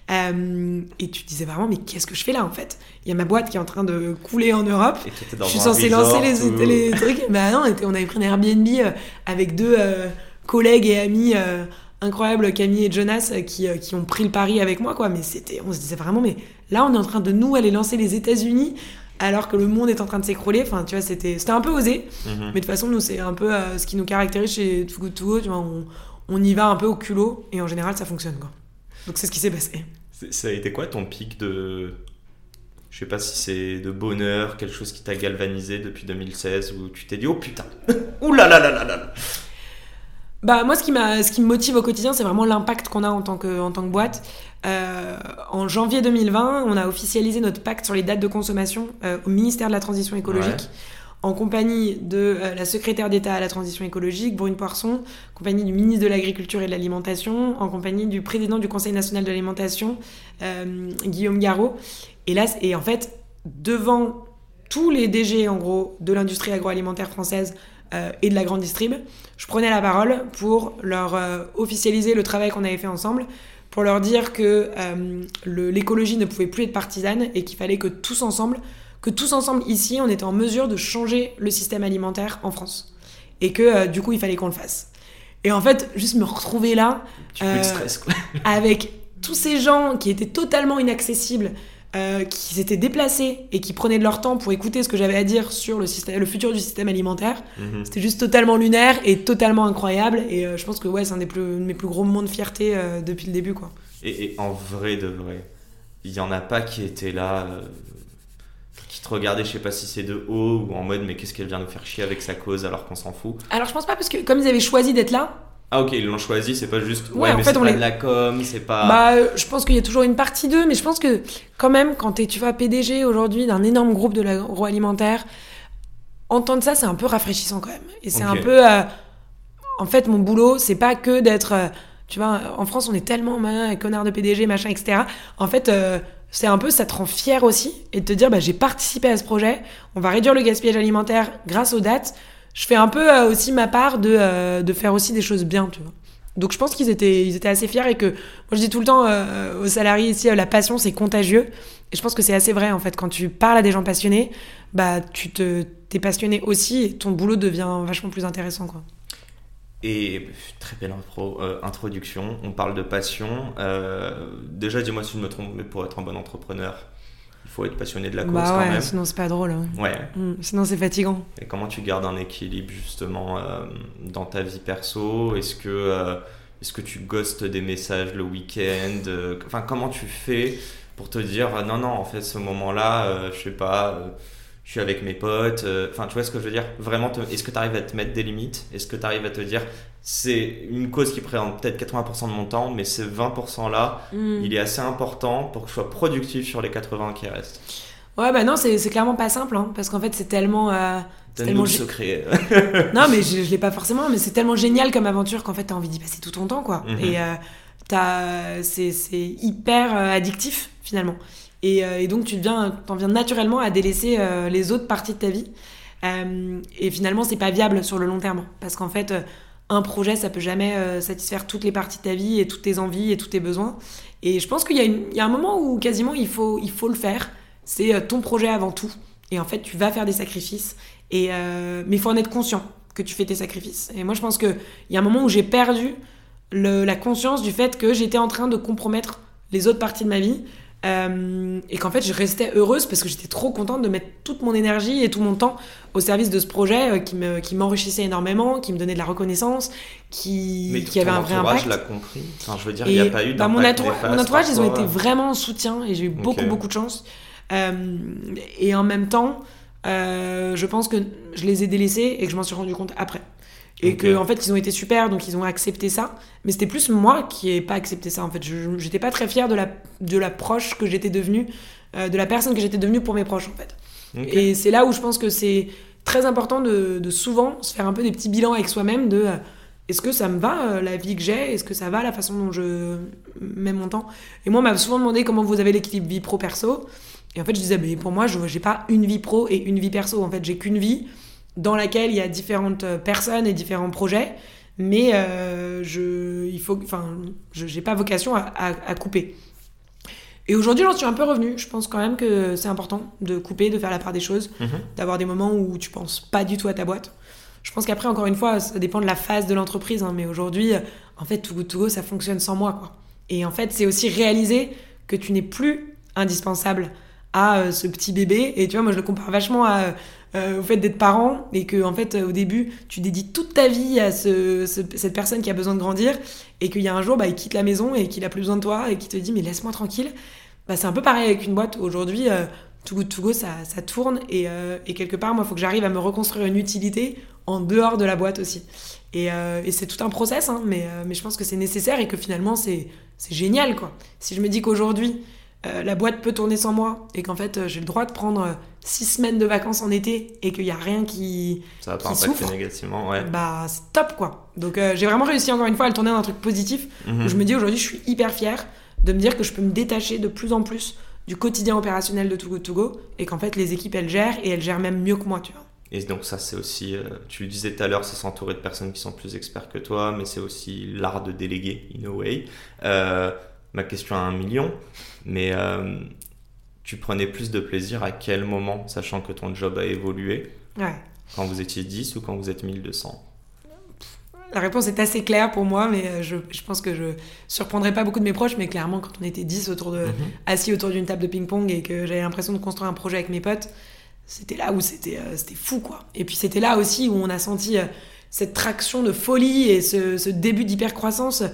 et tu te disais vraiment, mais qu'est-ce que je fais là en fait? Il y a ma boîte qui est en train de couler en Europe. je suis censée lancer les, les, trucs. Bah non, on avait pris un Airbnb avec deux collègues et amis incroyables, Camille et Jonas, qui, qui ont pris le pari avec moi, quoi. Mais c'était, on se disait vraiment, mais Là, on est en train de nous aller lancer les États-Unis alors que le monde est en train de s'écrouler. Enfin, tu vois, c'était, c'était un peu osé. Mhm. Mais de toute façon, nous, c'est un peu euh, ce qui nous caractérise chez Too Good To Go. Tu vois, on, on, y va un peu au culot et en général, ça fonctionne. Quoi. Donc, c'est ce qui s'est passé. Ça a été quoi ton pic de. Je sais pas si c'est de bonheur, quelque chose qui t'a galvanisé depuis 2016 où tu t'es dit oh putain, ouh là là là là là bah moi ce qui m'a ce qui me motive au quotidien c'est vraiment l'impact qu'on a en tant que en tant que boîte. Euh, en janvier 2020, on a officialisé notre pacte sur les dates de consommation euh, au ministère de la Transition écologique. En compagnie de euh, la secrétaire d'État à la transition écologique, Brune Poisson, en compagnie du ministre de l'Agriculture et de l'Alimentation, en compagnie du président du Conseil national de l'alimentation, Guillaume Garot. Et là, et en fait, devant tous les DG en gros de l'industrie agroalimentaire française, euh, et de la grande distrib, je prenais la parole pour leur euh, officialiser le travail qu'on avait fait ensemble, pour leur dire que euh, l'écologie ne pouvait plus être partisane et qu'il fallait que tous ensemble, que tous ensemble ici, on était en mesure de changer le système alimentaire en France. Et que du coup, il fallait qu'on le fasse. Et en fait, juste me retrouver là, stress, quoi. avec tous ces gens qui étaient totalement inaccessibles, euh, qui s'étaient déplacés et qui prenaient de leur temps pour écouter ce que j'avais à dire sur le, système, le futur du système alimentaire. Mhm. C'était juste totalement lunaire et totalement incroyable. Et euh, je pense que ouais, c'est un des plus, mes plus gros moments de fierté euh, depuis le début. Quoi. Et, et en vrai de vrai, il y en a pas qui étaient là, qui te regardaient, je sais pas si c'est de haut ou en mode mais qu'est-ce qu'elle vient nous faire chier avec sa cause alors qu'on s'en fout. Alors je pense pas parce que comme ils avaient choisi d'être là, Ah ok, ils l'ont choisi, c'est pas juste. Ouais, Ouais, en mais fait, c'est on pas les- de la com, c'est pas. Bah, euh, je pense qu'il y a toujours une partie d'eux, mais je pense que quand même, quand t'es, tu vois, PDG aujourd'hui d'un énorme groupe de l'agroalimentaire, entendre ça, c'est un peu rafraîchissant quand même. Et c'est un peu, euh, en fait, mon boulot, c'est pas que d'être, euh, tu vois, en France, on est tellement machin, connard de PDG, machin, etc. En fait, euh, c'est un peu, ça te rend fier aussi, et de te dire, bah, j'ai participé à ce projet, on va réduire le gaspillage alimentaire grâce aux dates. Je fais un peu euh, aussi ma part de, euh, de faire aussi des choses bien, tu vois. Donc je pense qu'ils étaient, ils étaient assez fiers et que moi je dis tout le temps euh, aux salariés ici, la passion c'est contagieux. Et je pense que c'est assez vrai en fait. Quand tu parles à des gens passionnés, bah tu te, t'es passionné aussi et ton boulot devient vachement plus intéressant quoi. Et très belle intro- introduction. On parle de passion. Déjà, dis-moi si je me trompe, mais pour être un bon entrepreneur, faut être passionné de la cause bah quand ouais, même. sinon c'est pas drôle. hein. Ouais. Mm, sinon c'est fatigant. Et comment tu gardes un équilibre justement euh, dans ta vie perso? Est-ce que, euh, est-ce que tu ghostes des messages le week-end Euh, Enfin, comment tu fais pour te dire euh, non, non, en fait, ce moment-là, euh, je sais pas, je suis avec mes potes. euh, Enfin, tu vois ce que je veux dire? Vraiment, est-ce que tu arrives à te mettre des limites? Est-ce que tu arrives à te dire c'est une cause qui prend peut-être 80% de mon temps, mais ce 20%-là, Mm. il est assez important pour que je sois productif sur les 80 qui restent. Ouais bah non c'est, clairement pas simple hein, parce qu'en fait c'est tellement. euh, c'est tellement secret. non, mais je, je l'ai pas forcément, mais c'est tellement génial comme aventure qu'en fait, t'as envie d'y passer tout ton temps, quoi. Mhm. Et euh, c'est hyper euh, addictif, finalement. Et, euh, et donc, tu deviens, t'en viens naturellement à délaisser euh, les autres parties de ta vie. Euh, et finalement, c'est pas viable sur le long terme. Parce qu'en fait, un projet, ça peut jamais satisfaire toutes les parties de ta vie et toutes tes envies et tous tes besoins. Et je pense qu'il y, a un moment où quasiment il faut, le faire. C'est ton projet avant tout. Et en fait, tu vas faire des sacrifices. Et, mais il faut en être conscient que tu fais tes sacrifices. Et moi, je pense qu'il y a un moment où j'ai perdu la conscience du fait que j'étais en train de compromettre les autres parties de ma vie. Euh, et qu'en fait, je restais heureuse parce que j'étais trop contente de mettre toute mon énergie et tout mon temps au service de ce projet euh, qui me- qui m'enrichissait énormément, qui me donnait de la reconnaissance, qui, Mais qui avait ton un vrai entourage impact. l'a compris. Enfin, je veux dire, il n'y a pas eu bah, mon, d'impact néfaste mon entourage, ils ont été vraiment en soutien et j'ai eu beaucoup, beaucoup de chance. Euh, et en même temps, je pense que je les ai délaissés et que je m'en suis rendu compte après. Et que en fait, ils ont été super, donc ils ont accepté ça. Mais c'était plus moi qui n'ai pas accepté ça. En fait, je j'étais pas très fière de la, de la proche que j'étais devenue, euh, de la personne que j'étais devenue pour mes proches, en fait. Et c'est là où je pense que c'est très important de, de souvent se faire un peu des petits bilans avec soi-même de euh, est-ce que ça me va euh, la vie que j'ai? Est-ce que ça va la façon dont je mets mon temps? Et moi, on m'a souvent demandé comment vous avez l'équilibre vie pro-perso. Et en fait, je disais, mais pour moi, je n'ai pas une vie pro et une vie perso. En fait, j'ai qu'une vie dans laquelle il y a différentes euh, personnes et différents projets. Mais euh, je, il faut, enfin, je n'ai pas vocation à, à- à couper. Et aujourd'hui, j'en suis un peu revenue. Je pense quand même que c'est important de couper, de faire la part des choses, Mhm. d'avoir des moments où tu penses pas du tout à ta boîte. Je pense qu'après, encore une fois, ça dépend de la phase de l'entreprise. hein, mais aujourd'hui, en fait, Too Good To Go, ça fonctionne sans moi. Quoi. Et en fait, c'est aussi réaliser que tu n'es plus indispensable à euh, ce petit bébé. Et tu vois, moi, je le compare vachement à, euh, au fait d'être parent. Et que, en fait, au début, tu dédies toute ta vie à ce- ce- cette personne qui a besoin de grandir. Et qu'il y a un jour, bah, il quitte la maison et qu'il a plus besoin de toi et qu'il te dit, mais laisse-moi tranquille. Bah, c'est un peu pareil avec une boîte. Aujourd'hui, euh, Too Good To Go, ça, ça tourne. Et, euh, et quelque part, moi, il faut que j'arrive à me reconstruire une utilité en dehors de la boîte aussi. Et, euh, et c'est tout un process, hein, mais, euh, mais je pense que c'est nécessaire et que finalement, c'est génial. quoi. Si je me dis qu'aujourd'hui, euh, la boîte peut tourner sans moi et qu'en fait, j'ai le droit de prendre six semaines de vacances en été et qu'il n'y a rien qui. Ça va pas impacter souffre. négativement, ouais. Bah, c'est top, quoi. Donc, euh, j'ai vraiment réussi encore une fois à le tourner dans un truc positif Mhm. où je me dis aujourd'hui, je suis hyper fière de me dire que je peux me détacher de plus en plus du quotidien opérationnel de Too Good To Go et qu'en fait, les équipes, elles gèrent et elles gèrent même mieux que moi, tu vois. Et donc ça, c'est aussi, euh, tu le disais tout à l'heure, c'est s'entourer de personnes qui sont plus experts que toi, mais c'est aussi l'art de déléguer, in a way. Euh, ma question a un million, mais tu prenais plus de plaisir à quel moment, sachant que ton job a évolué, Ouais. quand vous étiez 10 ou quand vous êtes 1200 la réponse est assez claire pour moi, mais euh, je, je pense que je surprendrai pas beaucoup de mes proches, mais clairement, quand on était 10 autour de, Mhm. assis autour d'une table de ping-pong et que j'avais l'impression de construire un projet avec mes potes, c'était là où c'était euh, c'était fou, quoi. Et puis c'était là aussi où on a senti euh, cette traction de folie et ce, ce début d'hypercroissance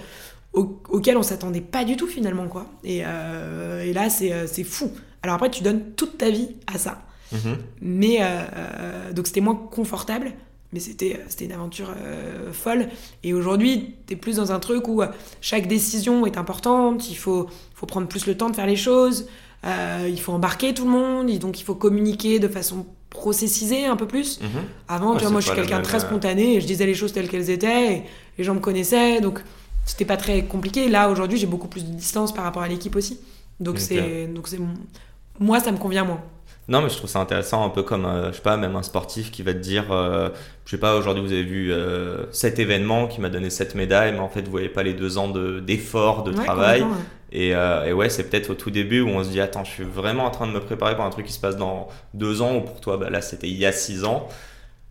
au- auquel on s'attendait pas du tout finalement, quoi. Et, euh, et là, c'est c'est fou. Alors après, tu donnes toute ta vie à ça. Mhm. Mais euh, euh, donc c'était moins confortable, mais c'était c'était une aventure euh, folle. Et aujourd'hui, t'es plus dans un truc où euh, chaque décision est importante. Il faut faut prendre plus le temps de faire les choses. euh, il faut embarquer tout le monde. Et donc il faut communiquer de façon processisée un peu plus. Mhm. Avant, Ouais, tu vois, moi je suis quelqu'un de très euh, spontané et je disais les choses telles qu'elles étaient et les gens me connaissaient donc c'était pas très compliqué. Là aujourd'hui, j'ai beaucoup plus de distance par rapport à l'équipe aussi. Donc c'est donc c'est moi ça me convient moins. Non, mais je trouve ça intéressant, un peu comme, euh, je sais pas, même un sportif qui va te dire, euh, je sais pas, aujourd'hui vous avez vu euh, cet événement qui m'a donné cette médaille, mais en fait vous voyez pas les deux ans de- d'effort, de, Ouais, travail. ouais. Et, et ouais, c'est peut-être au tout début où on se dit, attends, je suis vraiment en train de me préparer pour un truc qui se passe dans deux ans, ou pour toi, bah, là c'était il y a six ans.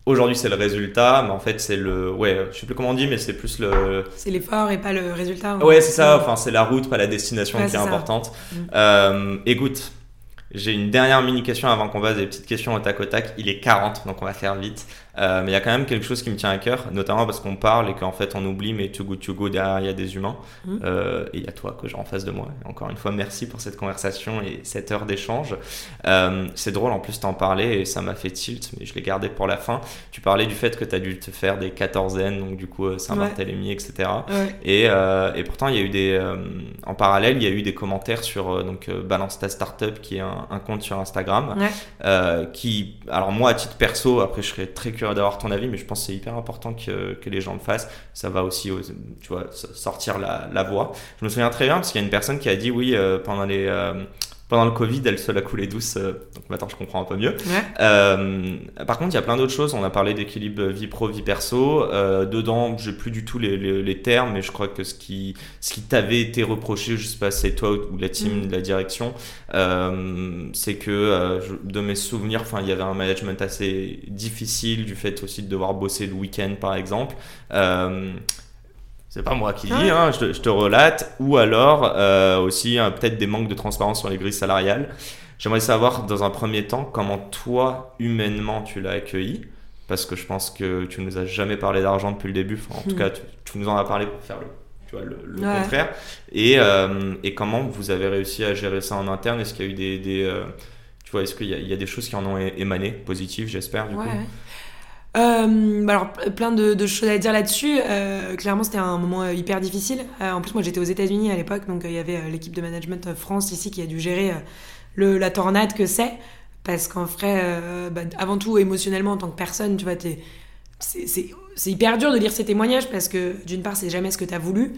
Aujourd'hui c'est le résultat, mais en fait c'est le, ouais, je sais plus comment on dit, mais c'est plus le, C'est l'effort et pas le résultat. Ouais, c'est ça. Enfin, c'est la route, pas la destination Ouais, qui est, importante. Mm. Écoute, j'ai une dernière mini question avant qu'on passe des petites questions au tac au tac. Il est 40, donc on va faire vite. Euh, mais il y a quand même quelque chose qui me tient à cœur, notamment parce qu'on parle et qu'en fait on oublie, mais Too Good To Go, derrière il y a des humains. Mm. Euh, et il y a toi que j'ai en face de moi. Et encore une fois, merci pour cette conversation et cette heure d'échange. Euh, c'est drôle, en plus t'en parlais et ça m'a fait tilt, mais je l'ai gardé pour la fin. Tu parlais du fait que tu as dû te faire des quatorzaines, donc du coup Saint-Barthélemy, etc. Ouais. Et, euh, et pourtant, il y a eu des, en parallèle, il y a eu des commentaires sur donc Balance ta startup, qui est un, un compte sur Instagram, Ouais. qui, alors moi à titre perso, après je serais très curieux d'avoir ton avis, mais je pense que c'est hyper important que, que les gens le fassent. Ça va aussi, tu vois, sortir la, la voix. Je me souviens très bien parce qu'il y a une personne qui a dit oui euh, pendant les euh, pendant le Covid, elle se la coulée douce. euh, donc maintenant, je comprends un peu mieux. Ouais. Euh, par contre, il y a plein d'autres choses. On a parlé d'équilibre vie pro, vie perso. Euh, dedans, j'ai plus du tout les, les, les termes, mais je crois que ce qui, ce qui t'avait été reproché, je sais pas, c'est toi ou la team Mm. la direction, euh, c'est que euh, je- de mes souvenirs, enfin, il y avait un management assez difficile du fait aussi de devoir bosser le week-end, par exemple. C'est pas moi qui dis, Ouais. hein, je, te, je te relate. Ou alors euh, aussi euh, peut-être des manques de transparence sur les grilles salariales. J'aimerais savoir dans un premier temps comment toi, humainement, tu l'as accueilli. Parce que je pense que tu nous as jamais parlé d'argent depuis le début. Enfin, en tout Hmm. cas, tu, tu nous en as parlé pour faire le, tu vois, le, le Ouais. contraire. Et, euh, et comment vous avez réussi à gérer ça en interne? Est-ce qu'il y a eu des. des, euh, tu vois, est-ce qu'il y, a- il y a des choses qui en ont émané, positives, j'espère, du Ouais. coup Euh, alors, plein de, de choses à dire là-dessus. Euh, clairement, c'était un moment euh, hyper difficile. Euh, en plus, moi, j'étais aux États-Unis à l'époque, donc il y avait l'équipe de management France ici qui a dû gérer le, la tornade que c'est. Parce qu'en vrai, bah, avant tout, émotionnellement, en tant que personne, tu vois, c'est hyper dur de lire ces témoignages parce que d'une part, c'est jamais ce que tu as voulu.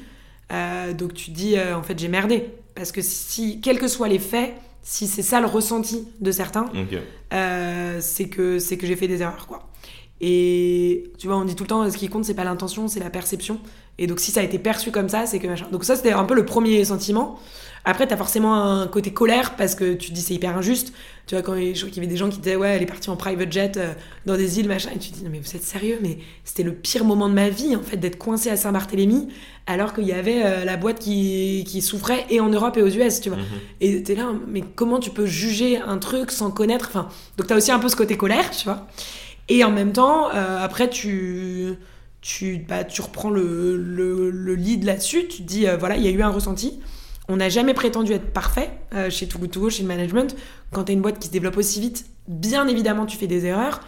Donc tu te dis, en fait, j'ai merdé. Parce que si, quels que soient les faits, si c'est ça le ressenti de certains, c'est que c'est que j'ai fait des erreurs quoi. Et tu vois, on dit tout le temps, ce qui compte, c'est pas l'intention, c'est la perception. Et donc, si ça a été perçu comme ça, c'est que machin. Donc, ça, c'était un peu le premier sentiment. Après, t'as forcément un côté colère parce que tu te dis c'est hyper injuste. Tu vois, quand qu'il y avait des gens qui disaient, ouais, elle est partie en private jet euh, dans des îles, machin. Et tu te dis, non, mais vous êtes sérieux, mais c'était le pire moment de ma vie, en fait, d'être coincé à Saint-Barthélemy, alors qu'il y avait euh, la boîte qui, qui souffrait et en Europe et aux US, tu vois. Mhm. Et t'es là, mais comment tu peux juger un truc sans connaître? Enfin, donc t'as aussi un peu ce côté colère, tu vois. Et en même temps, euh, après, tu, tu, bah, tu reprends le, le, le lead là-dessus. Tu te dis, euh, voilà, il y a eu un ressenti. On n'a jamais prétendu être parfait euh, chez Too Good To Go, chez le management. Quand t'as une boîte qui se développe aussi vite, bien évidemment, tu fais des erreurs.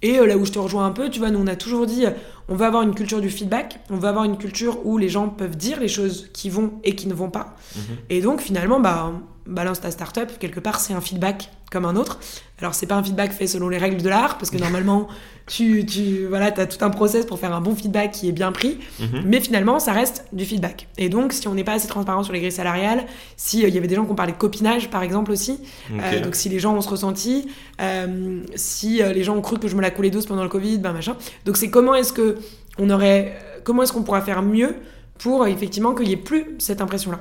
Et là où je te rejoins un peu, tu vois, nous on a toujours dit, on veut avoir une culture du feedback, on veut avoir une culture où les gens peuvent dire les choses qui vont et qui ne vont pas. Mhm. Et donc finalement, bah, balance ta startup, quelque part c'est un feedback comme un autre. Alors c'est pas un feedback fait selon les règles de l'art, parce que normalement, tu, tu voilà, as tout un process pour faire un bon feedback qui est bien pris, Mhm. mais finalement ça reste du feedback. Et donc si on n'est pas assez transparent sur les grilles salariales, si euh, il y avait des gens qui ont parlé de copinage par exemple aussi, euh, donc si les gens ont ce ressenti, euh, si les gens ont cru que je me la coulais douce pendant le Covid, ben machin. Donc c'est comment est-ce que on aurait, comment est-ce qu'on pourra faire mieux pour effectivement qu'il y ait plus cette impression-là.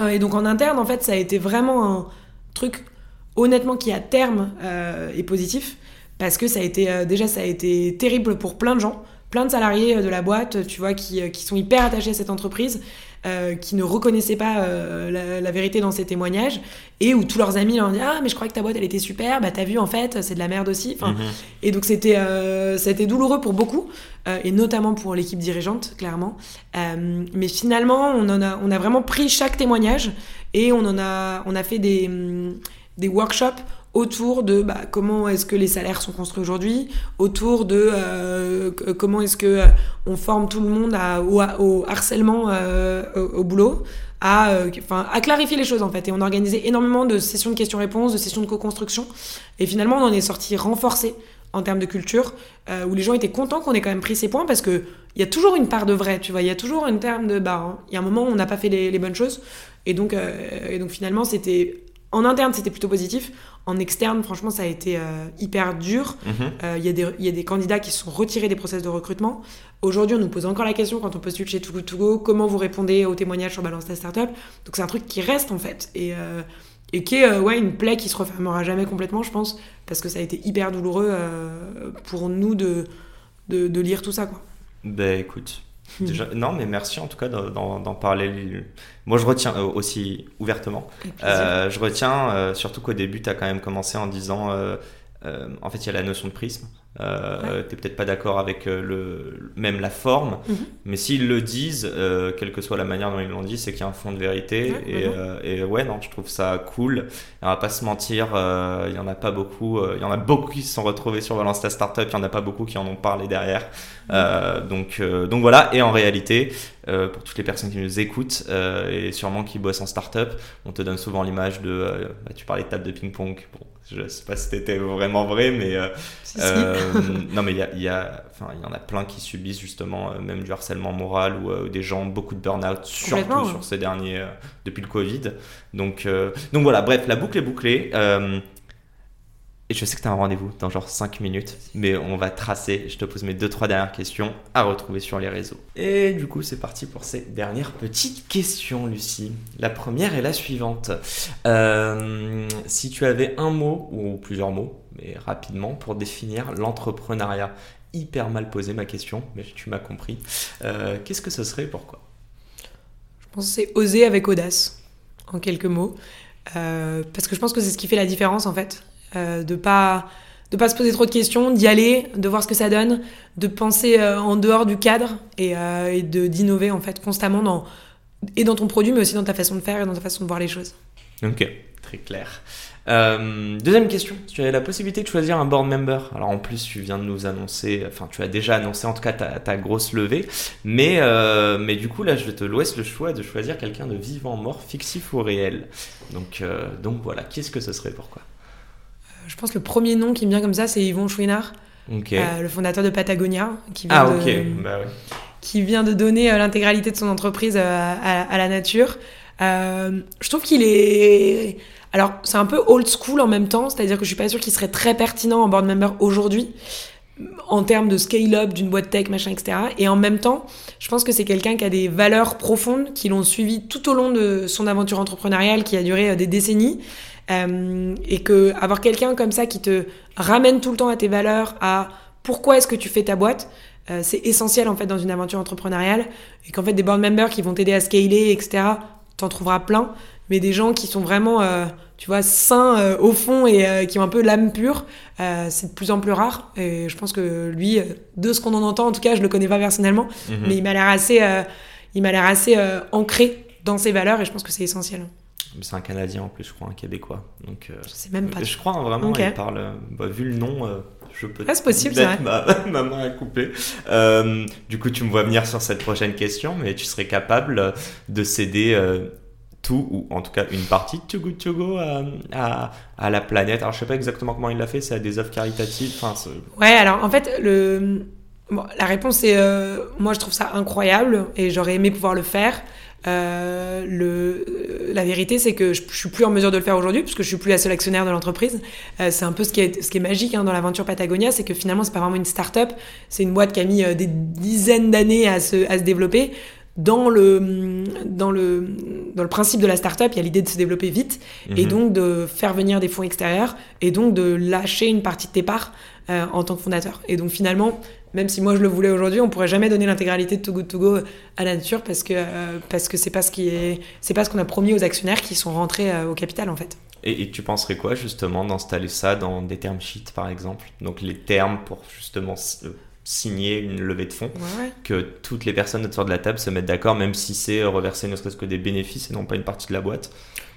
Euh, et donc en interne, en fait, ça a été vraiment un truc honnêtement qui à terme euh, est positif parce que ça a été euh, déjà ça a été terrible pour plein de gens plein de salariés de la boîte, tu vois, qui, qui sont hyper attachés à cette entreprise euh, qui ne reconnaissaient pas euh, la, vérité dans ces témoignages et où tous leurs amis leur disaient ah mais je crois que ta boîte elle était super bah t'as vu en fait c'est de la merde aussi enfin, mhm. et donc c'était euh, c'était douloureux pour beaucoup et notamment pour l'équipe dirigeante clairement mais finalement on en a on a vraiment pris chaque témoignage et on en a on a fait des des workshops autour de bah, comment est-ce que les salaires sont construits aujourd'hui, autour de euh, comment est-ce que euh, on forme tout le monde au, harcèlement euh, au, boulot, à, enfin, à clarifier les choses en fait. Et on a organisé énormément de sessions de questions-réponses, de sessions de co-construction. Et finalement, on en est sorti renforcé en termes de culture, où les gens étaient contents qu'on ait quand même pris ces points parce que il y a toujours une part de vrai, tu vois. Il y a toujours une terme de bah, hein, il y a un moment où on n'a pas fait les, les, bonnes choses. Et donc, et donc finalement, c'était en interne, c'était plutôt positif. En externe, franchement, ça a été euh, hyper dur. Mhm. Euh, il y, a des candidats qui se sont retirés des process de recrutement. Aujourd'hui, on nous pose encore la question quand on postule chez Too To Go, comment vous répondez aux témoignages sur Balance ta Startup? Donc c'est un truc qui reste en fait. Et, euh, et qui est ouais, une plaie qui se refermera jamais complètement, je pense, parce que ça a été hyper douloureux pour nous de, de, de, lire tout ça. Quoi. Ben écoute, non, mais merci en tout cas d'en parler. Moi, je retiens euh, aussi ouvertement. Euh, je retiens euh, surtout qu'au début, tu as quand même commencé en disant en fait, il y a la notion de prisme. Euh, T'es peut-être pas d'accord avec le, même la forme, mhm. mais s'ils le disent, quelle que soit la manière dont ils l'ont dit, c'est qu'il y a un fond de vérité. et, et, ouais, non, je trouve ça cool. On va pas se mentir, il y en a pas beaucoup. Il y en a beaucoup qui se sont retrouvés sur Balance ta Startup, il y en a pas beaucoup qui en ont parlé derrière. Euh, donc, euh, donc voilà, et en réalité, euh, pour toutes les personnes qui nous écoutent et sûrement qui bossent en startup, on te donne souvent l'image de. Bah, tu parlais de table de ping-pong. Bon, je sais pas si c'était vraiment vrai, mais non, mais il y, a, y, a, y en a plein qui subissent justement même du harcèlement moral ou des gens beaucoup de burn-out, surtout sur ces derniers depuis le Covid. Donc, donc voilà, bref, la boucle est bouclée. Et je sais que tu as un rendez-vous dans genre 5 minutes, mais on va tracer. Je te pose mes 2-3 dernières questions à retrouver sur les réseaux. Et du coup, c'est parti pour ces dernières petites questions, Lucie. La première est la suivante. Euh, si tu avais un mot, ou plusieurs mots, mais rapidement, pour définir l'entrepreneuriat, hyper mal posé ma question, mais tu m'as compris. Euh, qu'est-ce que ce serait et pourquoi? Je pense que c'est oser avec audace, en quelques mots. Euh, parce que je pense que c'est ce qui fait la différence en fait. Euh, de pas de pas se poser trop de questions, d'y aller, de voir ce que ça donne, de penser euh, en dehors du cadre et, euh, et de d'innover en fait constamment dans et dans ton produit, mais aussi dans ta façon de faire et dans ta façon de voir les choses. Ok, très clair. deuxième question, tu avais la possibilité de choisir un board member, alors en plus tu viens de nous annoncer, enfin tu as déjà annoncé en tout cas ta, ta grosse levée, mais, mais du coup là je te laisse le choix de choisir quelqu'un de vivant, mort, fictif ou réel. Donc, donc voilà, qu'est-ce que ce serait, pourquoi? Je pense que le premier nom qui me vient comme ça, c'est Yvon Chouinard, euh, le fondateur de Patagonia, qui vient, ah, de, bah qui vient de donner euh, l'intégralité de son entreprise euh, à, la nature. je trouve qu'il est... Alors, c'est un peu old school en même temps, c'est-à-dire que je suis pas sûre qu'il serait très pertinent en board member aujourd'hui, en termes de scale-up d'une boîte tech, machin, etc. Et en même temps, je pense que c'est quelqu'un qui a des valeurs profondes, qui l'ont suivi tout au long de son aventure entrepreneuriale, qui a duré des décennies. Euh, et que avoir quelqu'un comme ça qui te ramène tout le temps à tes valeurs, à pourquoi est-ce que tu fais ta boîte, euh, c'est essentiel en fait dans une aventure entrepreneuriale. Et qu'en fait des board members qui vont t'aider à scaler, etc. T'en trouveras plein, mais des gens qui sont vraiment, euh, tu vois, sains au fond et qui ont un peu l'âme pure, c'est de plus en plus rare. Et je pense que lui, de ce qu'on en entend, en tout cas, je le connais pas personnellement, mhm. mais il m'a l'air assez, il m'a l'air assez ancré dans ses valeurs et je pense que c'est essentiel. C'est un Canadien en plus, je crois, un Québécois. Donc, euh, je sais même pas. Je crois vraiment, il parle. Euh, bah, vu le nom, euh, je peux. Ah, c'est possible, c'est vrai. Ma, ma, main à couper. du coup, tu me vois venir sur cette prochaine question, mais tu serais capable de céder tout, ou en tout cas une partie de Too Good To Go à, à, la planète. Alors, je sais pas exactement comment il l'a fait, c'est à des œuvres caritatives. Enfin, ouais, alors en fait, le. Bon, la réponse est moi je trouve ça incroyable et j'aurais aimé pouvoir le faire. Euh, le, euh, la vérité, c'est que je, je, suis plus en mesure de le faire aujourd'hui puisque je suis plus la seule actionnaire de l'entreprise. Euh, c'est un peu ce qui est, ce qui est magique hein, dans l'aventure Patagonia, c'est que finalement, c'est pas vraiment une start-up. C'est une boîte qui a mis euh, des dizaines d'années à se, à se développer. Dans le, dans, le, dans le principe de la start-up, il y a l'idée de se développer vite et mhm. donc de faire venir des fonds extérieurs et donc de lâcher une partie de tes parts en tant que fondateur. Et donc finalement, même si moi je le voulais aujourd'hui, on pourrait jamais donner l'intégralité de Too Good To Go à la nature parce que euh, parce que c'est pas ce qui est c'est pas ce qu'on a promis aux actionnaires qui sont rentrés euh, au capital en fait. Et, tu penserais quoi justement d'installer ça dans des termes sheets par exemple? Donc les termes pour justement euh, signer une levée de fonds, que toutes les personnes autour de la table se mettent d'accord, même si c'est reverser ne serait-ce que des bénéfices et non pas une partie de la boîte?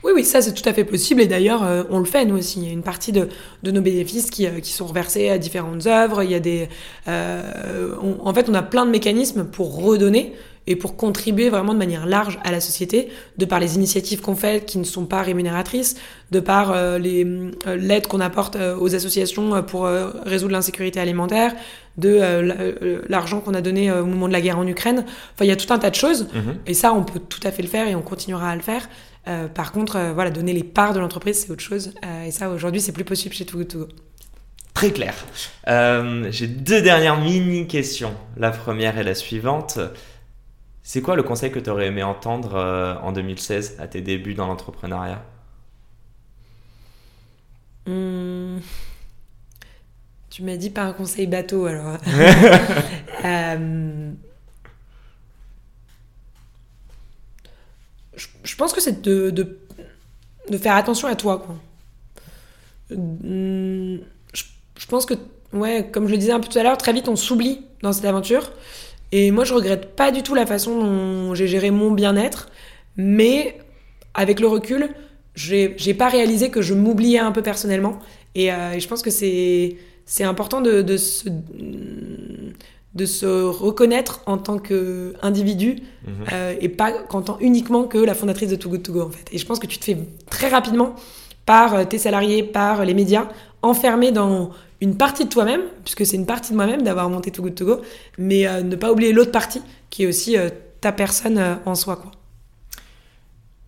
Oui, oui, ça c'est tout à fait possible et d'ailleurs euh, on le fait nous aussi. Il y a une partie de, de nos bénéfices qui, euh, qui, sont reversés à différentes œuvres. Il y a des, euh, en fait, on a plein de mécanismes pour redonner et pour contribuer vraiment de manière large à la société, de par les initiatives qu'on fait qui ne sont pas rémunératrices, de par euh, les euh, l'aide qu'on apporte euh, aux associations pour résoudre l'insécurité alimentaire, de l'argent qu'on a donné au moment de la guerre en Ukraine. Enfin, il y a tout un tas de choses, mhm. et ça, on peut tout à fait le faire et on continuera à le faire. Par contre, voilà, donner les parts de l'entreprise, c'est autre chose, et ça, aujourd'hui, c'est plus possible chez Too Good Très clair. J'ai deux dernières mini questions. La première est la suivante. C'est quoi le conseil que tu aurais aimé entendre euh, en 2016 à tes débuts dans l'entrepreneuriat? Hmm. Tu m'as dit pas un conseil bateau alors. Je, pense que c'est de, faire attention à toi. Je, je pense que, ouais, comme je le disais un peu tout à l'heure, très vite on s'oublie dans cette aventure. Et moi, je regrette pas du tout la façon dont j'ai géré mon bien-être, mais avec le recul, j'ai pas réalisé que je m'oubliais un peu personnellement. Et, euh, je pense que c'est important de, de, se, de se reconnaître en tant qu'individu mhm. euh, et pas qu'en tant uniquement que la fondatrice de Too Good To Go en fait. Et je pense que tu te fais très rapidement par euh, tes salariés, par les médias, enfermé dans une partie de toi-même, puisque c'est une partie de moi-même d'avoir monté Too Good To Go, mais euh, ne pas oublier l'autre partie, qui est aussi euh, ta personne euh, en soi. Quoi.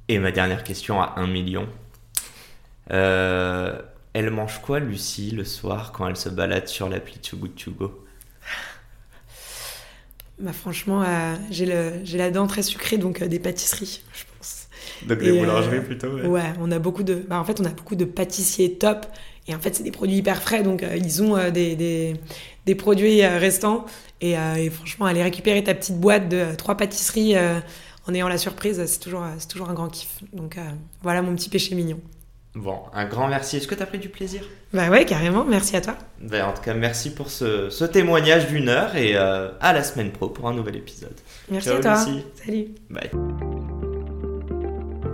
Et ma dernière question à 1 million. elle mange quoi, Lucie, le soir, quand elle se balade sur l'appli Too Good To Go? Bah, Franchement, j'ai la dent très sucrée, donc des pâtisseries, je pense. Donc des boulangeries plutôt ouais. on a beaucoup de... Bah, en fait, on a beaucoup de pâtissiers top et en fait, c'est des produits hyper frais, donc euh, ils ont euh, des, des, des, produits euh, restants. Et, et, franchement, aller récupérer ta petite boîte de trois pâtisseries en ayant la surprise, c'est toujours, c'est toujours un grand kiff. Donc voilà mon petit péché mignon. Bon, un grand merci. Est-ce que tu as pris du plaisir? Bah ouais, carrément. Merci à toi. Bah, en tout cas, merci pour ce, ce témoignage d'une heure et à la semaine pro pour un nouvel épisode. Merci à toi. Salut. Bye.